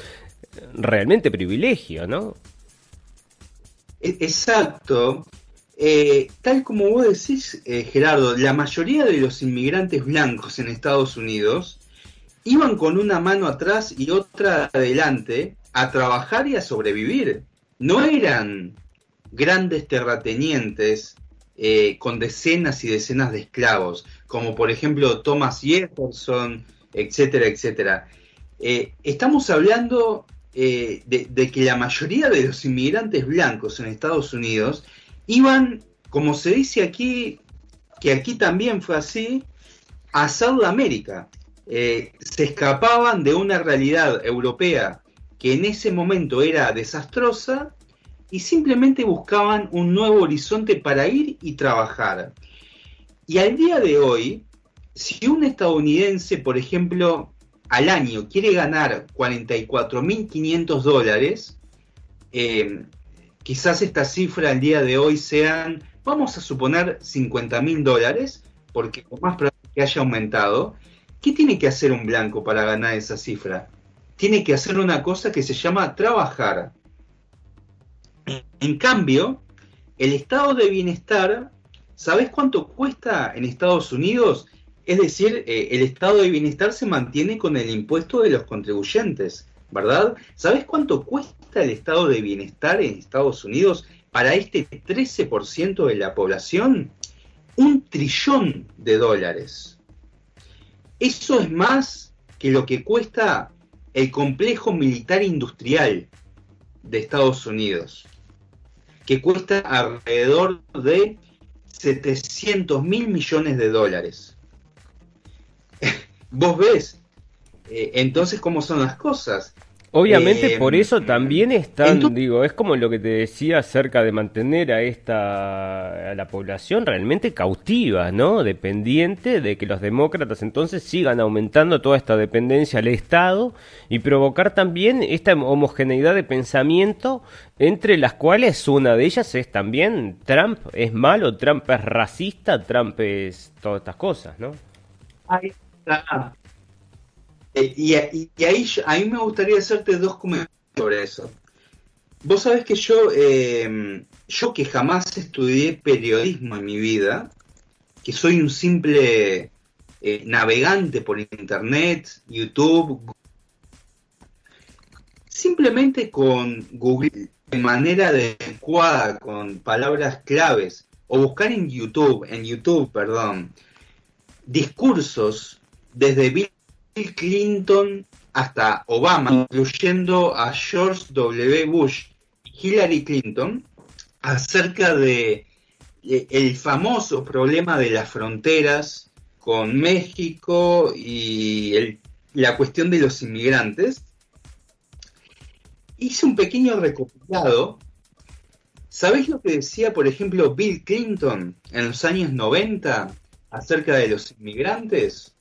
realmente privilegio, ¿no? E-, exacto. Eh, tal como vos decís, eh, Gerardo, la mayoría de los inmigrantes blancos en Estados Unidos iban con una mano atrás y otra adelante a trabajar y a sobrevivir. No eran grandes terratenientes eh, con decenas y decenas de esclavos, como por ejemplo Thomas Jefferson, etcétera, etcétera. estamos hablando eh, de, que la mayoría de los inmigrantes blancos en Estados Unidos iban, como se dice aquí, que aquí también fue así, a Sudamérica. Eh, se escapaban de una realidad europea que en ese momento era desastrosa y simplemente buscaban un nuevo horizonte para ir y trabajar. Y al día de hoy, si un estadounidense, por ejemplo, al año quiere ganar 44.500 dólares, eh, quizás esta cifra al día de hoy sean, vamos a suponer, 50.000 dólares, porque lo más probable que haya aumentado. ¿Qué tiene que hacer un blanco para ganar esa cifra? Tiene que hacer una cosa que se llama trabajar. En cambio, el estado de bienestar, ¿sabes cuánto cuesta en Estados Unidos? Es decir, eh, el estado de bienestar se mantiene con el impuesto de los contribuyentes, ¿verdad? ¿Sabes cuánto cuesta el estado de bienestar en Estados Unidos para este 13% de la población? Un trillón de dólares. Eso es más que lo que cuesta el complejo militar industrial de Estados Unidos, que cuesta alrededor de 700 mil millones de dólares vos ves eh, entonces cómo son las cosas. Obviamente eh, por eso también están, digo, es como lo que te decía acerca de mantener a esta a la población realmente cautiva, ¿no? Dependiente de que los demócratas entonces sigan aumentando toda esta dependencia al Estado y provocar también esta homogeneidad de pensamiento entre las cuales una de ellas es también Trump es malo, Trump es racista, Trump es todas estas cosas, ¿no? Eh, y, ahí a mí me gustaría hacerte dos comentarios sobre eso. Vos sabés que yo, em, yo que jamás estudié periodismo en mi vida, que soy un simple eh, navegante por internet, YouTube, simplemente con Google de manera adecuada, con palabras claves, o buscar en YouTube, en YouTube, perdón, discursos desde Bill Clinton hasta Obama, incluyendo a George W. Bush y Hillary Clinton, acerca de eh, el famoso problema de las fronteras con México y la cuestión de los inmigrantes, hice un pequeño recopilado. ¿Sabéis lo que decía, por ejemplo, Bill Clinton en los años 90 acerca de los inmigrantes?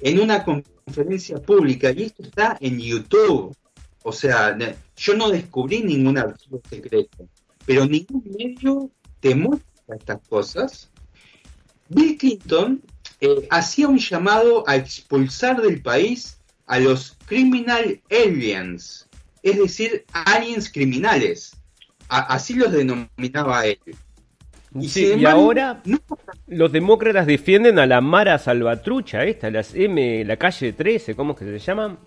En una conferencia pública, y esto está en YouTube. O sea, yo no descubrí ningún archivo secreto, pero ningún medio te muestra estas cosas. Bill Clinton eh, hacía un llamado a expulsar del país a los criminal aliens, es decir, aliens criminales. así los denominaba él. Y, ahora los demócratas defienden a la Mara Salvatrucha, esta, las M, la calle 13, ¿cómo es que se llaman?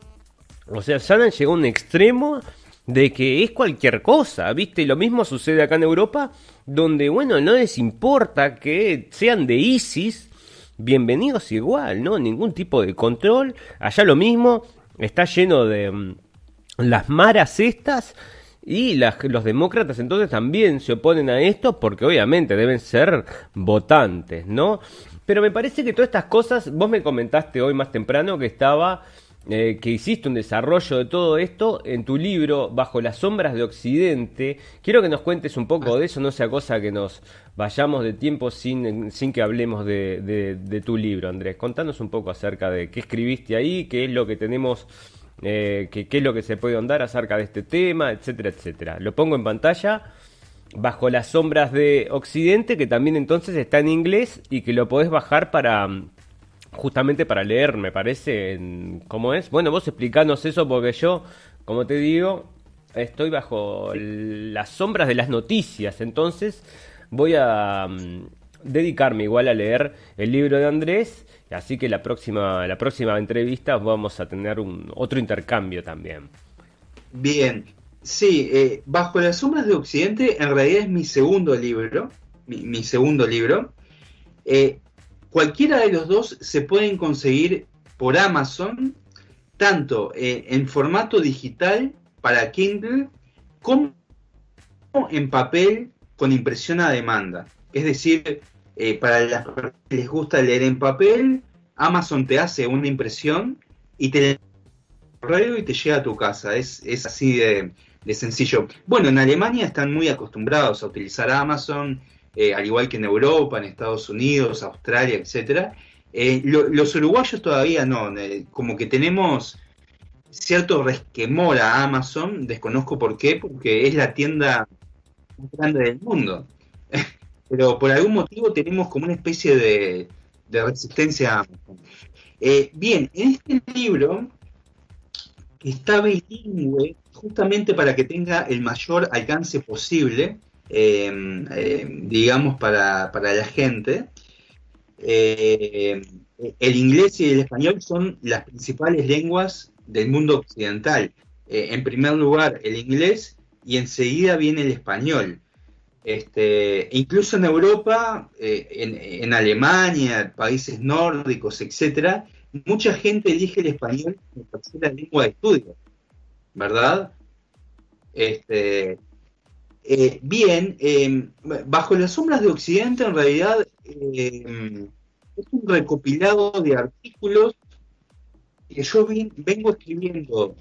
O sea, han llegado a un extremo de que es cualquier cosa, ¿viste? Lo mismo sucede acá en Europa, donde, bueno, no les importa que sean de ISIS, bienvenidos igual, ¿no? Ningún tipo de control. Allá lo mismo, está lleno de mm, las maras estas. Y los demócratas entonces también se oponen a esto porque obviamente deben ser votantes, ¿no? Pero me parece que todas estas cosas, vos me comentaste hoy más temprano que estaba eh, que hiciste un desarrollo de todo esto en tu libro Bajo las sombras de Occidente. Quiero que nos cuentes un poco de eso, no sea cosa que nos vayamos de tiempo sin, sin que hablemos de, de, tu libro, Andrés. Contanos un poco acerca de qué escribiste ahí, qué es lo que tenemos, eh, qué, es lo que se puede andar acerca de este tema, etcétera, etcétera. Lo pongo en pantalla. Bajo las sombras de Occidente, que también entonces está en inglés y que lo podés bajar para, justamente para leer, me parece, cómo es. Bueno, vos explicanos eso porque yo, como te digo, estoy bajo las sombras de las noticias, entonces voy a mm, dedicarme igual a leer el libro de Andrés, así que la próxima, la próxima entrevista vamos a tener un otro intercambio también. Bien, sí, eh, Bajo las sombras de Occidente en realidad es mi segundo libro, mi, segundo libro. Eh, Cualquiera de los dos se pueden conseguir por Amazon, tanto eh, en formato digital para Kindle como en papel con impresión a demanda. Es decir, eh, para las personas que les gusta leer en papel, Amazon te hace una impresión y te correo y te llega a tu casa. Es, así de, sencillo. Bueno, en Alemania están muy acostumbrados a utilizar Amazon eh, al igual que en Europa, en Estados Unidos, Australia, etcétera. Eh, los uruguayos todavía no, como que tenemos cierto resquemor a Amazon, desconozco por qué, porque es la tienda más grande del mundo. [laughs] Pero por algún motivo tenemos como una especie de, resistencia a Amazon. bien, en este libro, que está bilingüe, justamente para que tenga el mayor alcance posible, Em, em, digamos, para, la gente. Eh, el inglés y el español son las principales lenguas del mundo occidental. Eh, en primer lugar, el inglés y enseguida viene el español. Este, incluso en Europa, eh, en, en, Alemania, países nórdicos, etcétera, mucha gente elige el español como tercera lengua de estudio, ¿verdad? Este, eh, bien, em, bajo las sombras de Occidente en realidad em, es un recopilado de artículos que yo vengo escribiendo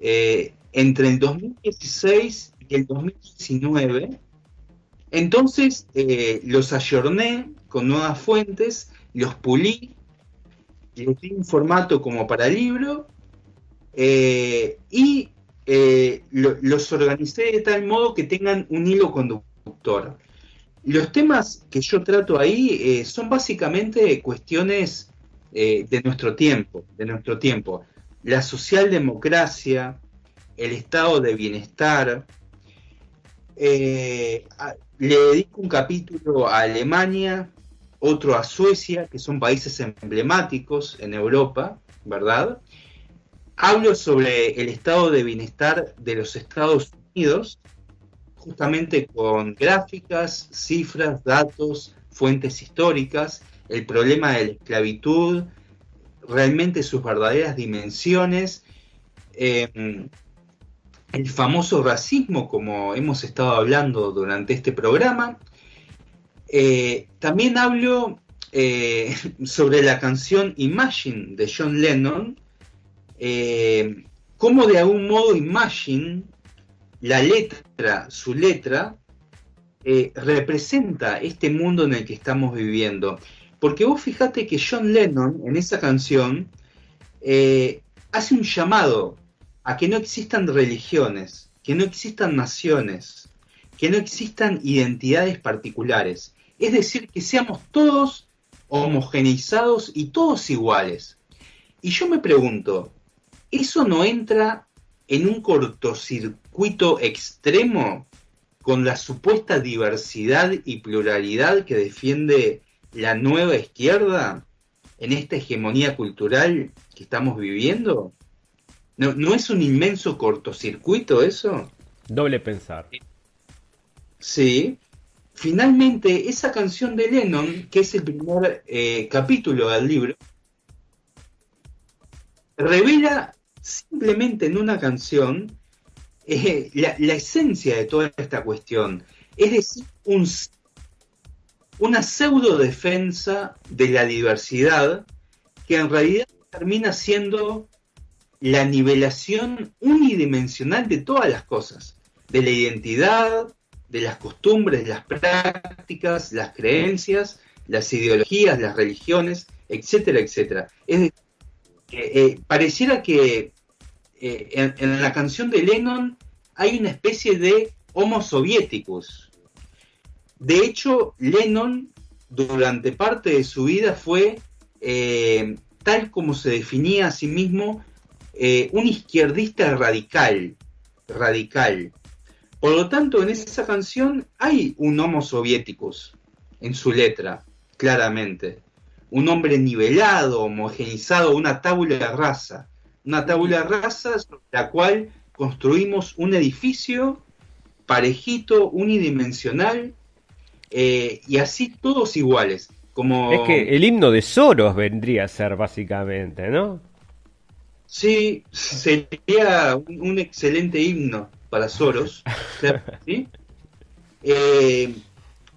eh, entre el 2016 y el 2019. Entonces eh, los ayorné con nuevas fuentes, los pulí, los di un formato como para libro y eh, los organicé de tal modo que tengan un hilo conductor. Los temas que yo trato ahí eh, son básicamente cuestiones eh, de nuestro tiempo, de nuestro tiempo. La socialdemocracia, el estado de bienestar. Le dedico un capítulo a Alemania, otro a Suecia, que son países emblemáticos en Europa, ¿verdad? hablo sobre el estado de bienestar de los Estados Unidos, justamente con gráficas, cifras, datos, fuentes históricas, el problema de la esclavitud, realmente sus verdaderas dimensiones, eh, el famoso racismo, como hemos estado hablando durante este programa. Eh, también hablo eh, [laughs] sobre la canción Imagine de John Lennon, cómo de algún modo Imagine, la letra, su letra, representa este mundo en el que estamos viviendo. Porque vos fijate que John Lennon en esa canción eh, hace un llamado a que no existan religiones, que no existan naciones, que no existan identidades particulares. Es decir, que seamos todos homogeneizados y todos iguales. Y yo me pregunto, ¿eso no entra en un cortocircuito extremo con la supuesta diversidad y pluralidad que defiende la nueva izquierda en esta hegemonía cultural que estamos viviendo? ¿No, es un inmenso cortocircuito eso? Doble pensar. Sí. Finalmente, esa canción de Lennon, que es el primer eh, capítulo del libro, revela simplemente en una canción eh, la, la, esencia de toda esta cuestión. Es decir, un una pseudo defensa de la diversidad que en realidad termina siendo la nivelación unidimensional de todas las cosas, de la identidad, de las costumbres, las prácticas, las creencias, las ideologías, las religiones, etcétera, etcétera. Es decir, eh, pareciera que eh, en, en, la canción de Lennon hay una especie de homo soviéticos, de hecho, Lennon durante parte de su vida fue, eh, tal como se definía a sí mismo, eh, un izquierdista radical, radical. Por lo tanto, en esa canción hay un homo soviéticos en su letra, claramente. Un hombre nivelado, homogenizado, una tabula rasa. Una tabula rasa sobre la cual construimos un edificio parejito, unidimensional, eh, y así todos iguales. Como... Es que el himno de Soros vendría a ser básicamente, ¿no? Sí, sería un, excelente himno para Soros. [laughs] Eh,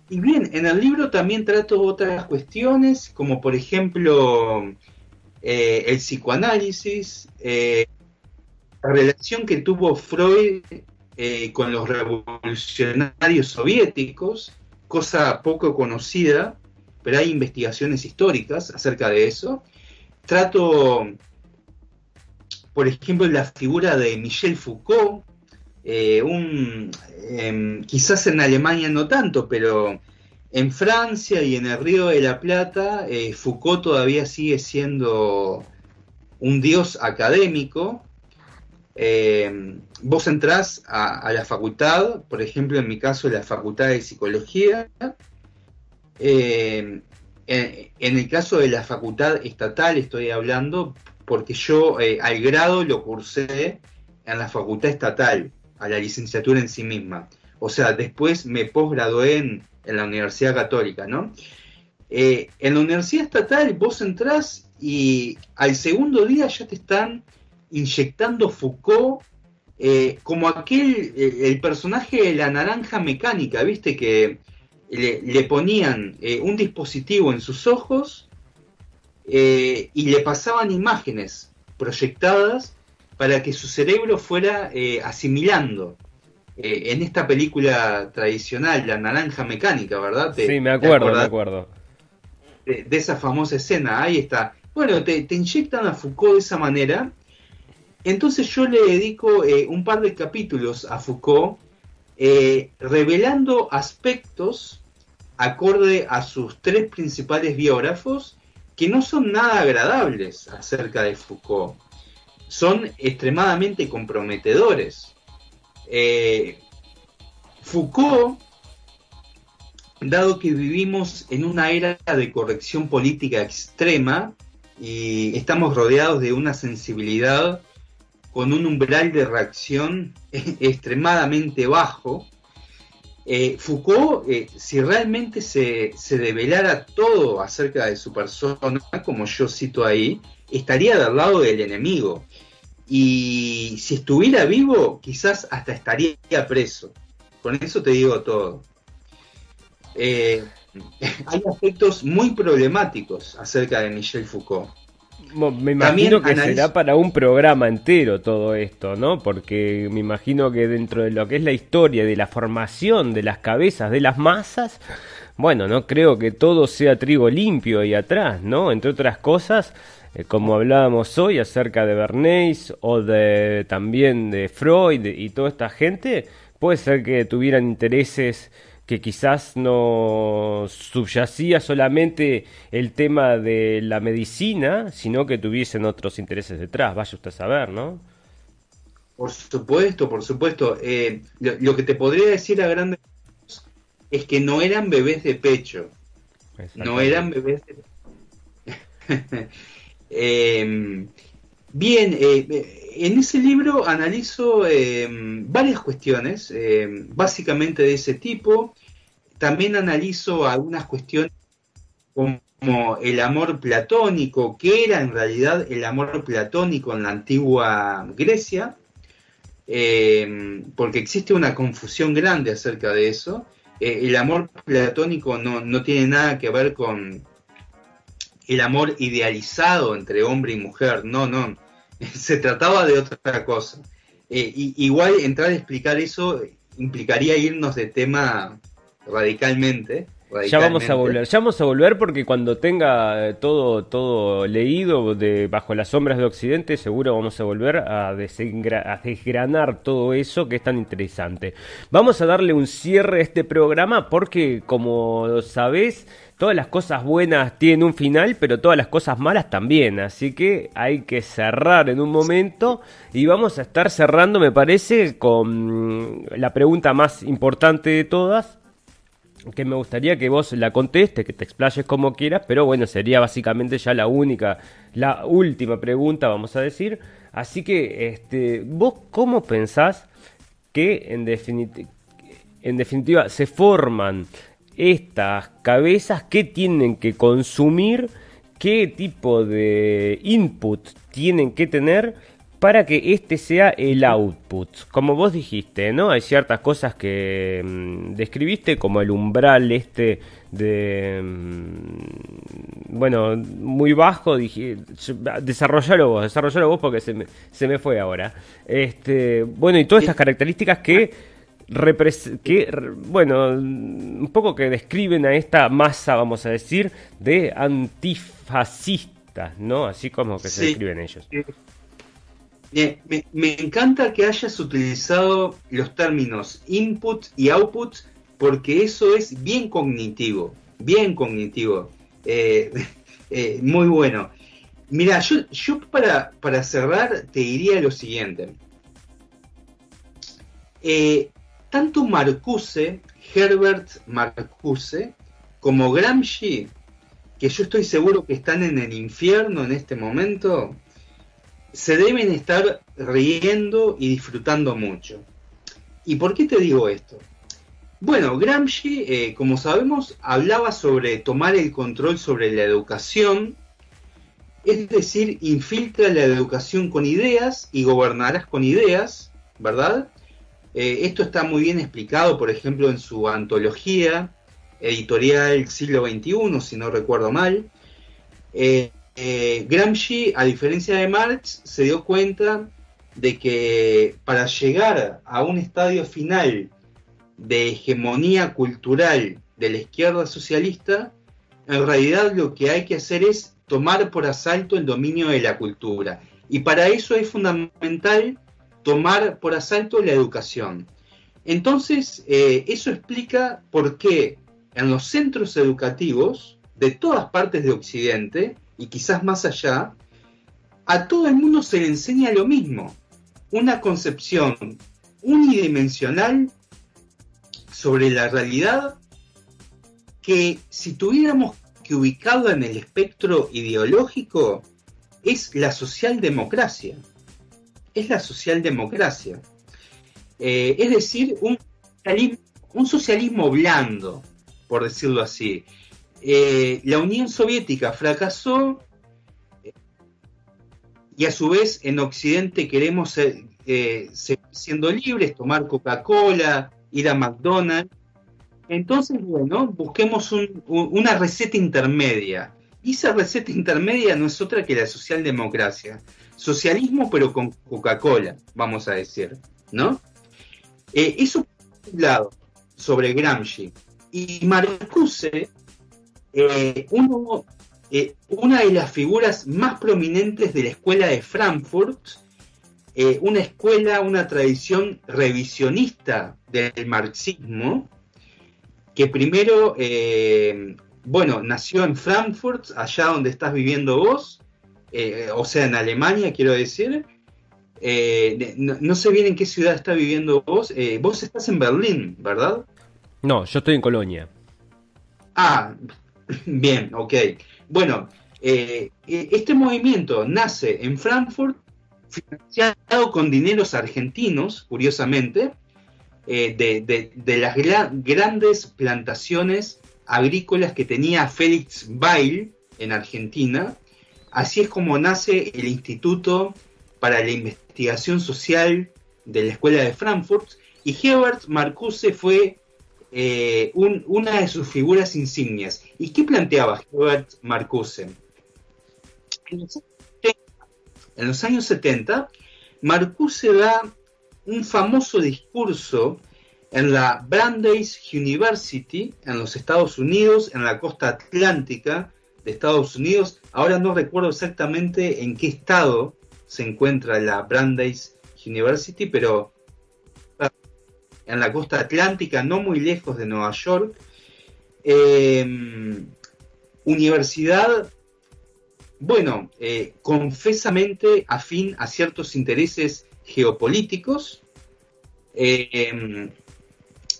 y bien, en el libro también trato otras cuestiones, como por ejemplo eh, el psicoanálisis, la relación que tuvo Freud con los revolucionarios soviéticos, cosa poco conocida, pero hay investigaciones históricas acerca de eso. Trato, por ejemplo, la figura de Michel Foucault, eh, un, em, quizás en Alemania no tanto, pero en Francia y en el Río de la Plata, eh, Foucault todavía sigue siendo un dios académico, eh, vos entrás a, la facultad, por ejemplo, en mi caso, la facultad de psicología. Eh, en, el caso de la facultad estatal estoy hablando porque yo eh, al grado lo cursé en la facultad estatal, a la licenciatura en sí misma. O sea, después me posgradué en, en la Universidad Católica, ¿no? en la Universidad Estatal vos entrás y al segundo día ya te están inyectando Foucault eh, como aquel, eh, el personaje de la naranja mecánica, viste, que le, ponían eh, un dispositivo en sus ojos y le pasaban imágenes proyectadas para que su cerebro fuera asimilando. en esta película tradicional, La Naranja Mecánica, ¿verdad? sí, me acuerdo, me acuerdo. De, esa famosa escena, ahí está. Bueno, te, te inyectan a Foucault de esa manera entonces yo le dedico eh, un par de capítulos a Foucault, eh, revelando aspectos acorde a sus tres principales biógrafos que no son nada agradables acerca de Foucault. Son extremadamente comprometedores. Eh, Foucault, dado que vivimos en una era de corrección política extrema y estamos rodeados de una sensibilidad con un umbral de reacción [laughs] extremadamente bajo. Eh, Foucault, eh, si realmente se, se, develara todo acerca de su persona, como yo cito ahí, estaría del lado del enemigo. Y si estuviera vivo, quizás hasta estaría preso. Con eso te digo todo. Eh, [laughs] hay aspectos muy problemáticos acerca de Michel Foucault. Me imagino que será para un programa entero todo esto, ¿no? Porque me imagino que dentro de lo que es la historia de la formación de las cabezas de las masas, bueno, no creo que todo sea trigo limpio ahí atrás, ¿no? Entre otras cosas, eh, como hablábamos hoy acerca de Bernays o de también de Freud y toda esta gente, puede ser que tuvieran intereses que quizás no subyacía solamente el tema de la medicina, sino que tuviesen otros intereses detrás, vaya usted a saber, ¿no? Por supuesto, por supuesto. Eh, lo, que te podría decir a grandes es que no eran bebés de pecho. No eran bebés de [laughs] eh, Bien, eh, en ese libro analizo eh, varias cuestiones, eh, básicamente de ese tipo. También analizo algunas cuestiones como el amor platónico, que era en realidad el amor platónico en la antigua Grecia, porque existe una confusión grande acerca de eso. el amor platónico no, no tiene nada que ver con el amor idealizado entre hombre y mujer, no, no [laughs] se trataba de otra cosa. Eh, igual entrar a explicar eso implicaría irnos de tema radicalmente. Ya vamos a volver, ya vamos a volver porque cuando tenga eh, todo todo leído de bajo las sombras de Occidente, seguro vamos a volver a, a desgranar todo eso que es tan interesante. Vamos a darle un cierre a este programa porque como sabés, todas las cosas buenas tienen un final, pero todas las cosas malas también. Así que hay que cerrar en un momento y vamos a estar cerrando, me parece, con la pregunta más importante de todas. Que me gustaría que vos la contestes, que te explayes como quieras, pero bueno, sería básicamente ya la única, la última pregunta, vamos a decir. Así que, este, ¿vos cómo pensás que en, en definitiva se forman estas cabezas, qué tienen que consumir, qué tipo de input tienen que tener para que este sea el output. Como vos dijiste, ¿no? Hay ciertas cosas que mm, describiste, como el umbral este de... Mm, bueno, muy bajo, dije, desarrollalo vos, desarrollalo vos porque se me, se me fue ahora. Este, bueno, y todas estas características que que, bueno, un poco que describen a esta masa, vamos a decir, de antifascistas, ¿no? Así como que se describen ellos. me, me, encanta que hayas utilizado los términos input y output porque eso es bien cognitivo, bien cognitivo, eh, [laughs] eh, muy bueno. Mira, yo, yo para, para cerrar te diría lo siguiente. Eh, tanto Marcuse, Herbert Marcuse, como Gramsci, que yo estoy seguro que están en el infierno en este momento, se deben estar riendo y disfrutando mucho. ¿Y por qué te digo esto? Bueno, Gramsci, eh, como sabemos, hablaba sobre tomar el control sobre la educación, es decir, infiltra la educación con ideas y gobernarás con ideas, ¿verdad? Eh, esto está muy bien explicado, por ejemplo, en su antología editorial siglo XXI, si no recuerdo mal. Eh, eh, Gramsci, a diferencia de Marx, se dio cuenta de que para llegar a un estadio final de hegemonía cultural de la izquierda socialista, en realidad lo que hay que hacer es tomar por asalto el dominio de la cultura. Y para eso es fundamental tomar por asalto la educación. Entonces, eh, eso explica por qué en los centros educativos de todas partes de Occidente, y quizás más allá, a todo el mundo se le enseña lo mismo, una concepción unidimensional sobre la realidad que si tuviéramos que ubicarla en el espectro ideológico, es la socialdemocracia es la socialdemocracia. Eh, es decir, un socialismo, un socialismo blando, por decirlo así. Eh, la Unión Soviética fracasó y a su vez en Occidente queremos ser, eh, siendo libres, tomar Coca-Cola, ir a McDonald's. Entonces, bueno, busquemos una receta intermedia. Y esa receta intermedia no es otra que la socialdemocracia. Socialismo, pero con Coca-Cola, vamos a decir, ¿no? Eh, eso un lado, sobre Gramsci. Y Marcuse, eh, uno, eh, una de las figuras más prominentes de la escuela de Frankfurt, eh, una escuela, una tradición revisionista del marxismo, que primero, bueno, nació en Frankfurt, allá donde estás viviendo vos, o sea, en Alemania, quiero decir. No, no, sé bien en qué ciudad está viviendo vos. vos estás en Berlín, ¿verdad? No, yo estoy en Colonia. Ah, [laughs] bien, ok. Bueno, eh, eh, este movimiento nace en Frankfurt, financiado con dineros argentinos, curiosamente, eh, de, las grandes plantaciones agrícolas que tenía Félix Bail en Argentina. Así es como nace el Instituto para la Investigación Social de la Escuela de Frankfurt y Hebert Marcuse fue eh, una de sus figuras insignias. ¿Y qué planteaba Herbert Marcuse? En los, años 70, Marcuse da un famoso discurso en la Brandeis University en los Estados Unidos, en la costa atlántica de Estados Unidos. Ahora no recuerdo exactamente en qué estado se encuentra la Brandeis University, pero en la costa atlántica, no muy lejos de Nueva York. Em, universidad, bueno, eh, confesamente afín a ciertos intereses geopolíticos. Eh,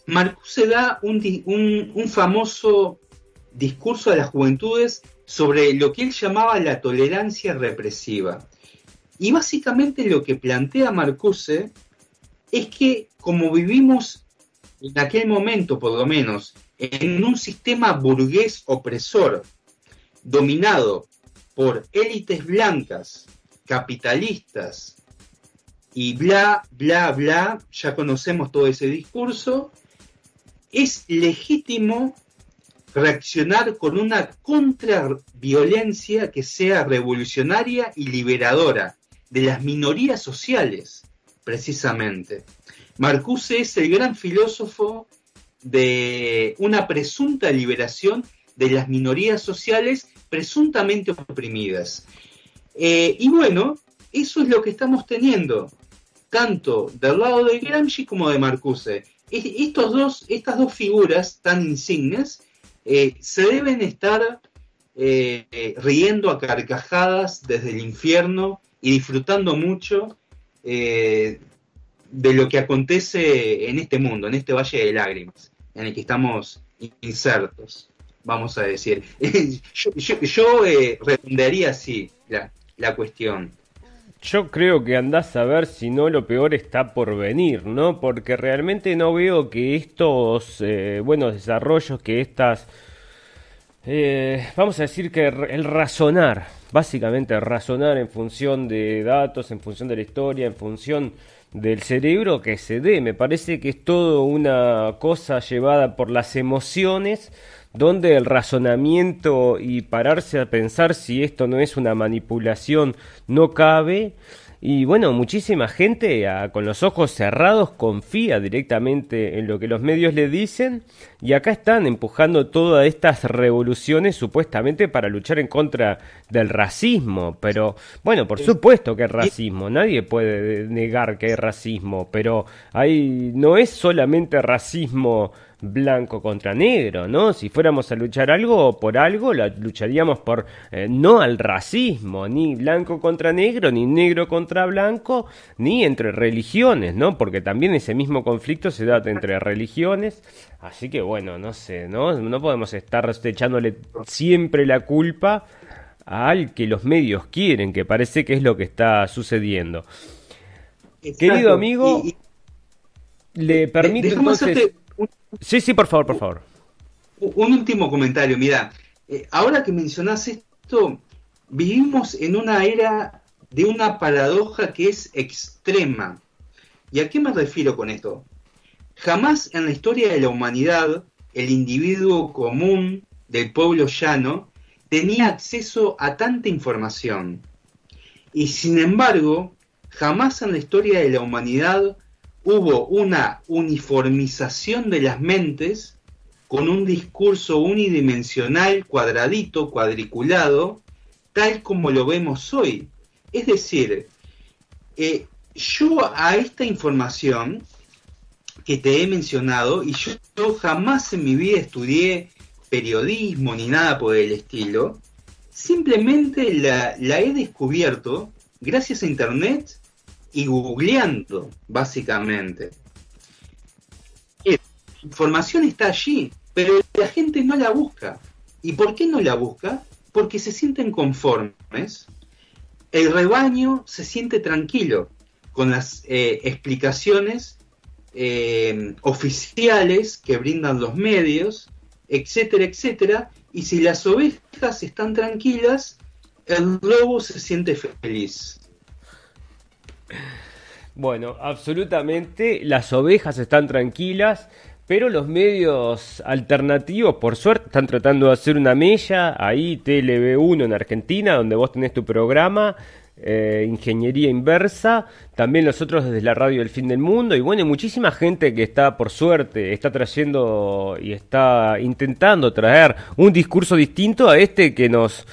Marcuse da un, un famoso discurso a las juventudes sobre lo que él llamaba la tolerancia represiva. Y básicamente lo que plantea Marcuse es que como vivimos en aquel momento, por lo menos, en un sistema burgués opresor, dominado por élites blancas, capitalistas y bla, bla, bla, ya conocemos todo ese discurso, es legítimo reaccionar con una contraviolencia que sea revolucionaria y liberadora de las minorías sociales, precisamente. Marcuse es el gran filósofo de una presunta liberación de las minorías sociales presuntamente oprimidas. Eh, y bueno, eso es lo que estamos teniendo, tanto del lado de Gramsci como de Marcuse. Estos dos, estas dos figuras tan insignes eh, se deben estar eh, riendo a carcajadas desde el infierno y disfrutando mucho de lo que acontece en este mundo, en este valle de lágrimas, en el que estamos insertos, vamos a decir. [laughs] yo, eh, respondería así la, cuestión. Yo creo que andás a ver si no lo peor está por venir, ¿no? Porque realmente no veo que estos eh, buenos desarrollos, que estas... Eh, vamos a decir que el razonar, básicamente razonar en función de datos, en función de la historia, en función del cerebro que se dé. Me parece que es todo una cosa llevada por las emociones, donde el razonamiento y pararse a pensar si esto no es una manipulación no cabe. Y bueno, muchísima gente con los ojos cerrados confía directamente en lo que los medios le dicen y acá están empujando todas estas revoluciones supuestamente para luchar en contra del racismo. Pero bueno, por supuesto que es racismo, nadie puede negar que hay racismo, pero hay, no es solamente racismo blanco contra negro, ¿no? Si fuéramos a luchar algo por algo, la lucharíamos por eh, no al racismo, ni blanco contra negro, ni negro contra blanco, ni entre religiones, ¿no? Porque también ese mismo conflicto se da entre religiones. Así que bueno, no sé, ¿no? No podemos estar echándole siempre la culpa al que los medios quieren, que parece que es lo que está sucediendo. Querido amigo, le permite entonces... Sí, sí, por favor, por favor. Un último comentario, mira, eh, ahora que mencionas esto, vivimos en una era de una paradoja que es extrema. ¿Y a qué me refiero con esto? Jamás en la historia de la humanidad el individuo común del pueblo llano tenía acceso a tanta información. Y sin embargo, jamás en la historia de la humanidad hubo una uniformización de las mentes con un discurso unidimensional, cuadradito, cuadriculado, tal como lo vemos hoy. Es decir, eh, yo a esta información que te he mencionado, y yo, jamás en mi vida estudié periodismo ni nada por el estilo, simplemente la, la he descubierto gracias a Internet y googleando, básicamente. La información está allí, pero la gente no la busca. ¿Y por qué no la busca? Porque se sienten conformes. El rebaño se siente tranquilo con las eh, explicaciones eh, oficiales que brindan los medios, etcétera, etcétera. Y si las ovejas están tranquilas, el lobo se siente feliz. Bueno, absolutamente, las ovejas están tranquilas, pero los medios alternativos, por suerte, están tratando de hacer una mella, ahí TLB1 en Argentina, donde vos tenés tu programa, eh, Ingeniería Inversa, también los otros desde la radio del fin del mundo, y bueno, muchísima gente que está, por suerte, está trayendo y está intentando traer un discurso distinto a este que nos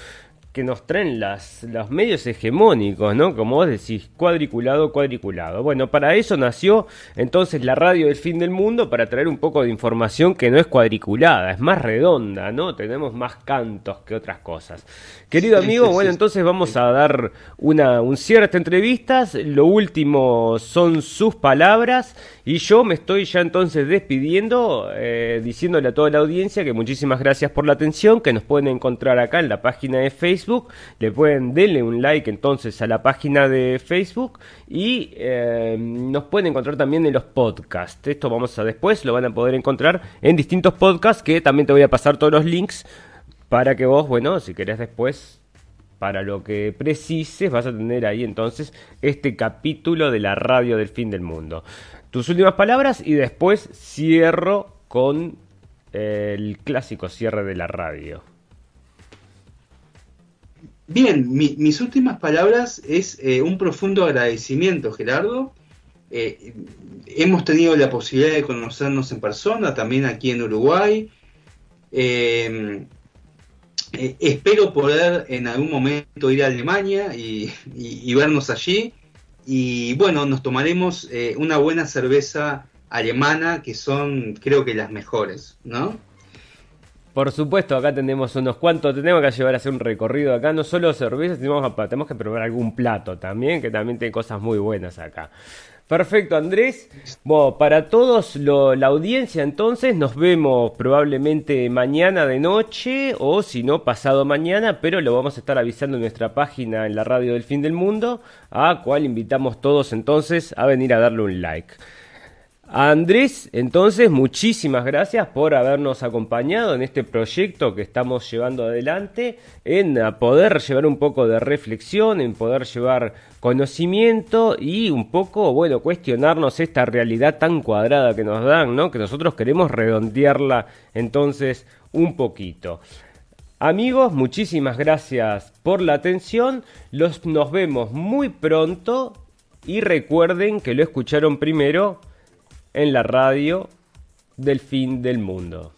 que nos traen las, los medios hegemónicos, ¿no? Como vos decís, cuadriculado, cuadriculado. Bueno, para eso nació entonces la radio del fin del mundo, para traer un poco de información que no es cuadriculada, es más redonda, ¿no? Tenemos más cantos que otras cosas. Querido amigo, bueno, entonces vamos a dar una, un cierre a esta entrevista. Lo último son sus palabras y yo me estoy ya entonces despidiendo, eh, diciéndole a toda la audiencia que muchísimas gracias por la atención, que nos pueden encontrar acá en la página de Facebook. Le pueden darle un like entonces a la página de Facebook y eh, nos pueden encontrar también en los podcasts. Esto vamos a después, lo van a poder encontrar en distintos podcasts que también te voy a pasar todos los links para que vos, bueno, si querés después, para lo que precises, vas a tener ahí entonces este capítulo de la radio del fin del mundo. Tus últimas palabras y después cierro con el clásico cierre de la radio. Bien, mis últimas palabras es eh, un profundo agradecimiento, Gerardo. Eh, hemos tenido la posibilidad de conocernos en persona, también aquí en Uruguay. Eh, espero poder en algún momento ir a Alemania y, vernos allí. Y bueno, nos tomaremos una buena cerveza alemana, que son creo que las mejores, ¿no? Por supuesto, acá tenemos unos cuantos, tenemos que llevar a hacer un recorrido acá, no solo cervezas, tenemos que probar algún plato también, que también tiene cosas muy buenas acá. Perfecto, Andrés. Bueno, para todos la audiencia, entonces nos vemos probablemente mañana de noche o si no pasado mañana, pero lo vamos a estar avisando en nuestra página en la radio del fin del mundo, a cual invitamos todos entonces a venir a darle un like. Andrés, entonces, muchísimas gracias por habernos acompañado en este proyecto que estamos llevando adelante, en poder llevar un poco de reflexión, en poder llevar conocimiento y un poco, bueno, cuestionarnos esta realidad tan cuadrada que nos dan, ¿no? Que nosotros queremos redondearla entonces un poquito. Amigos, muchísimas gracias por la atención. Los, nos vemos muy pronto y recuerden que lo escucharon primero en la radio del fin del mundo.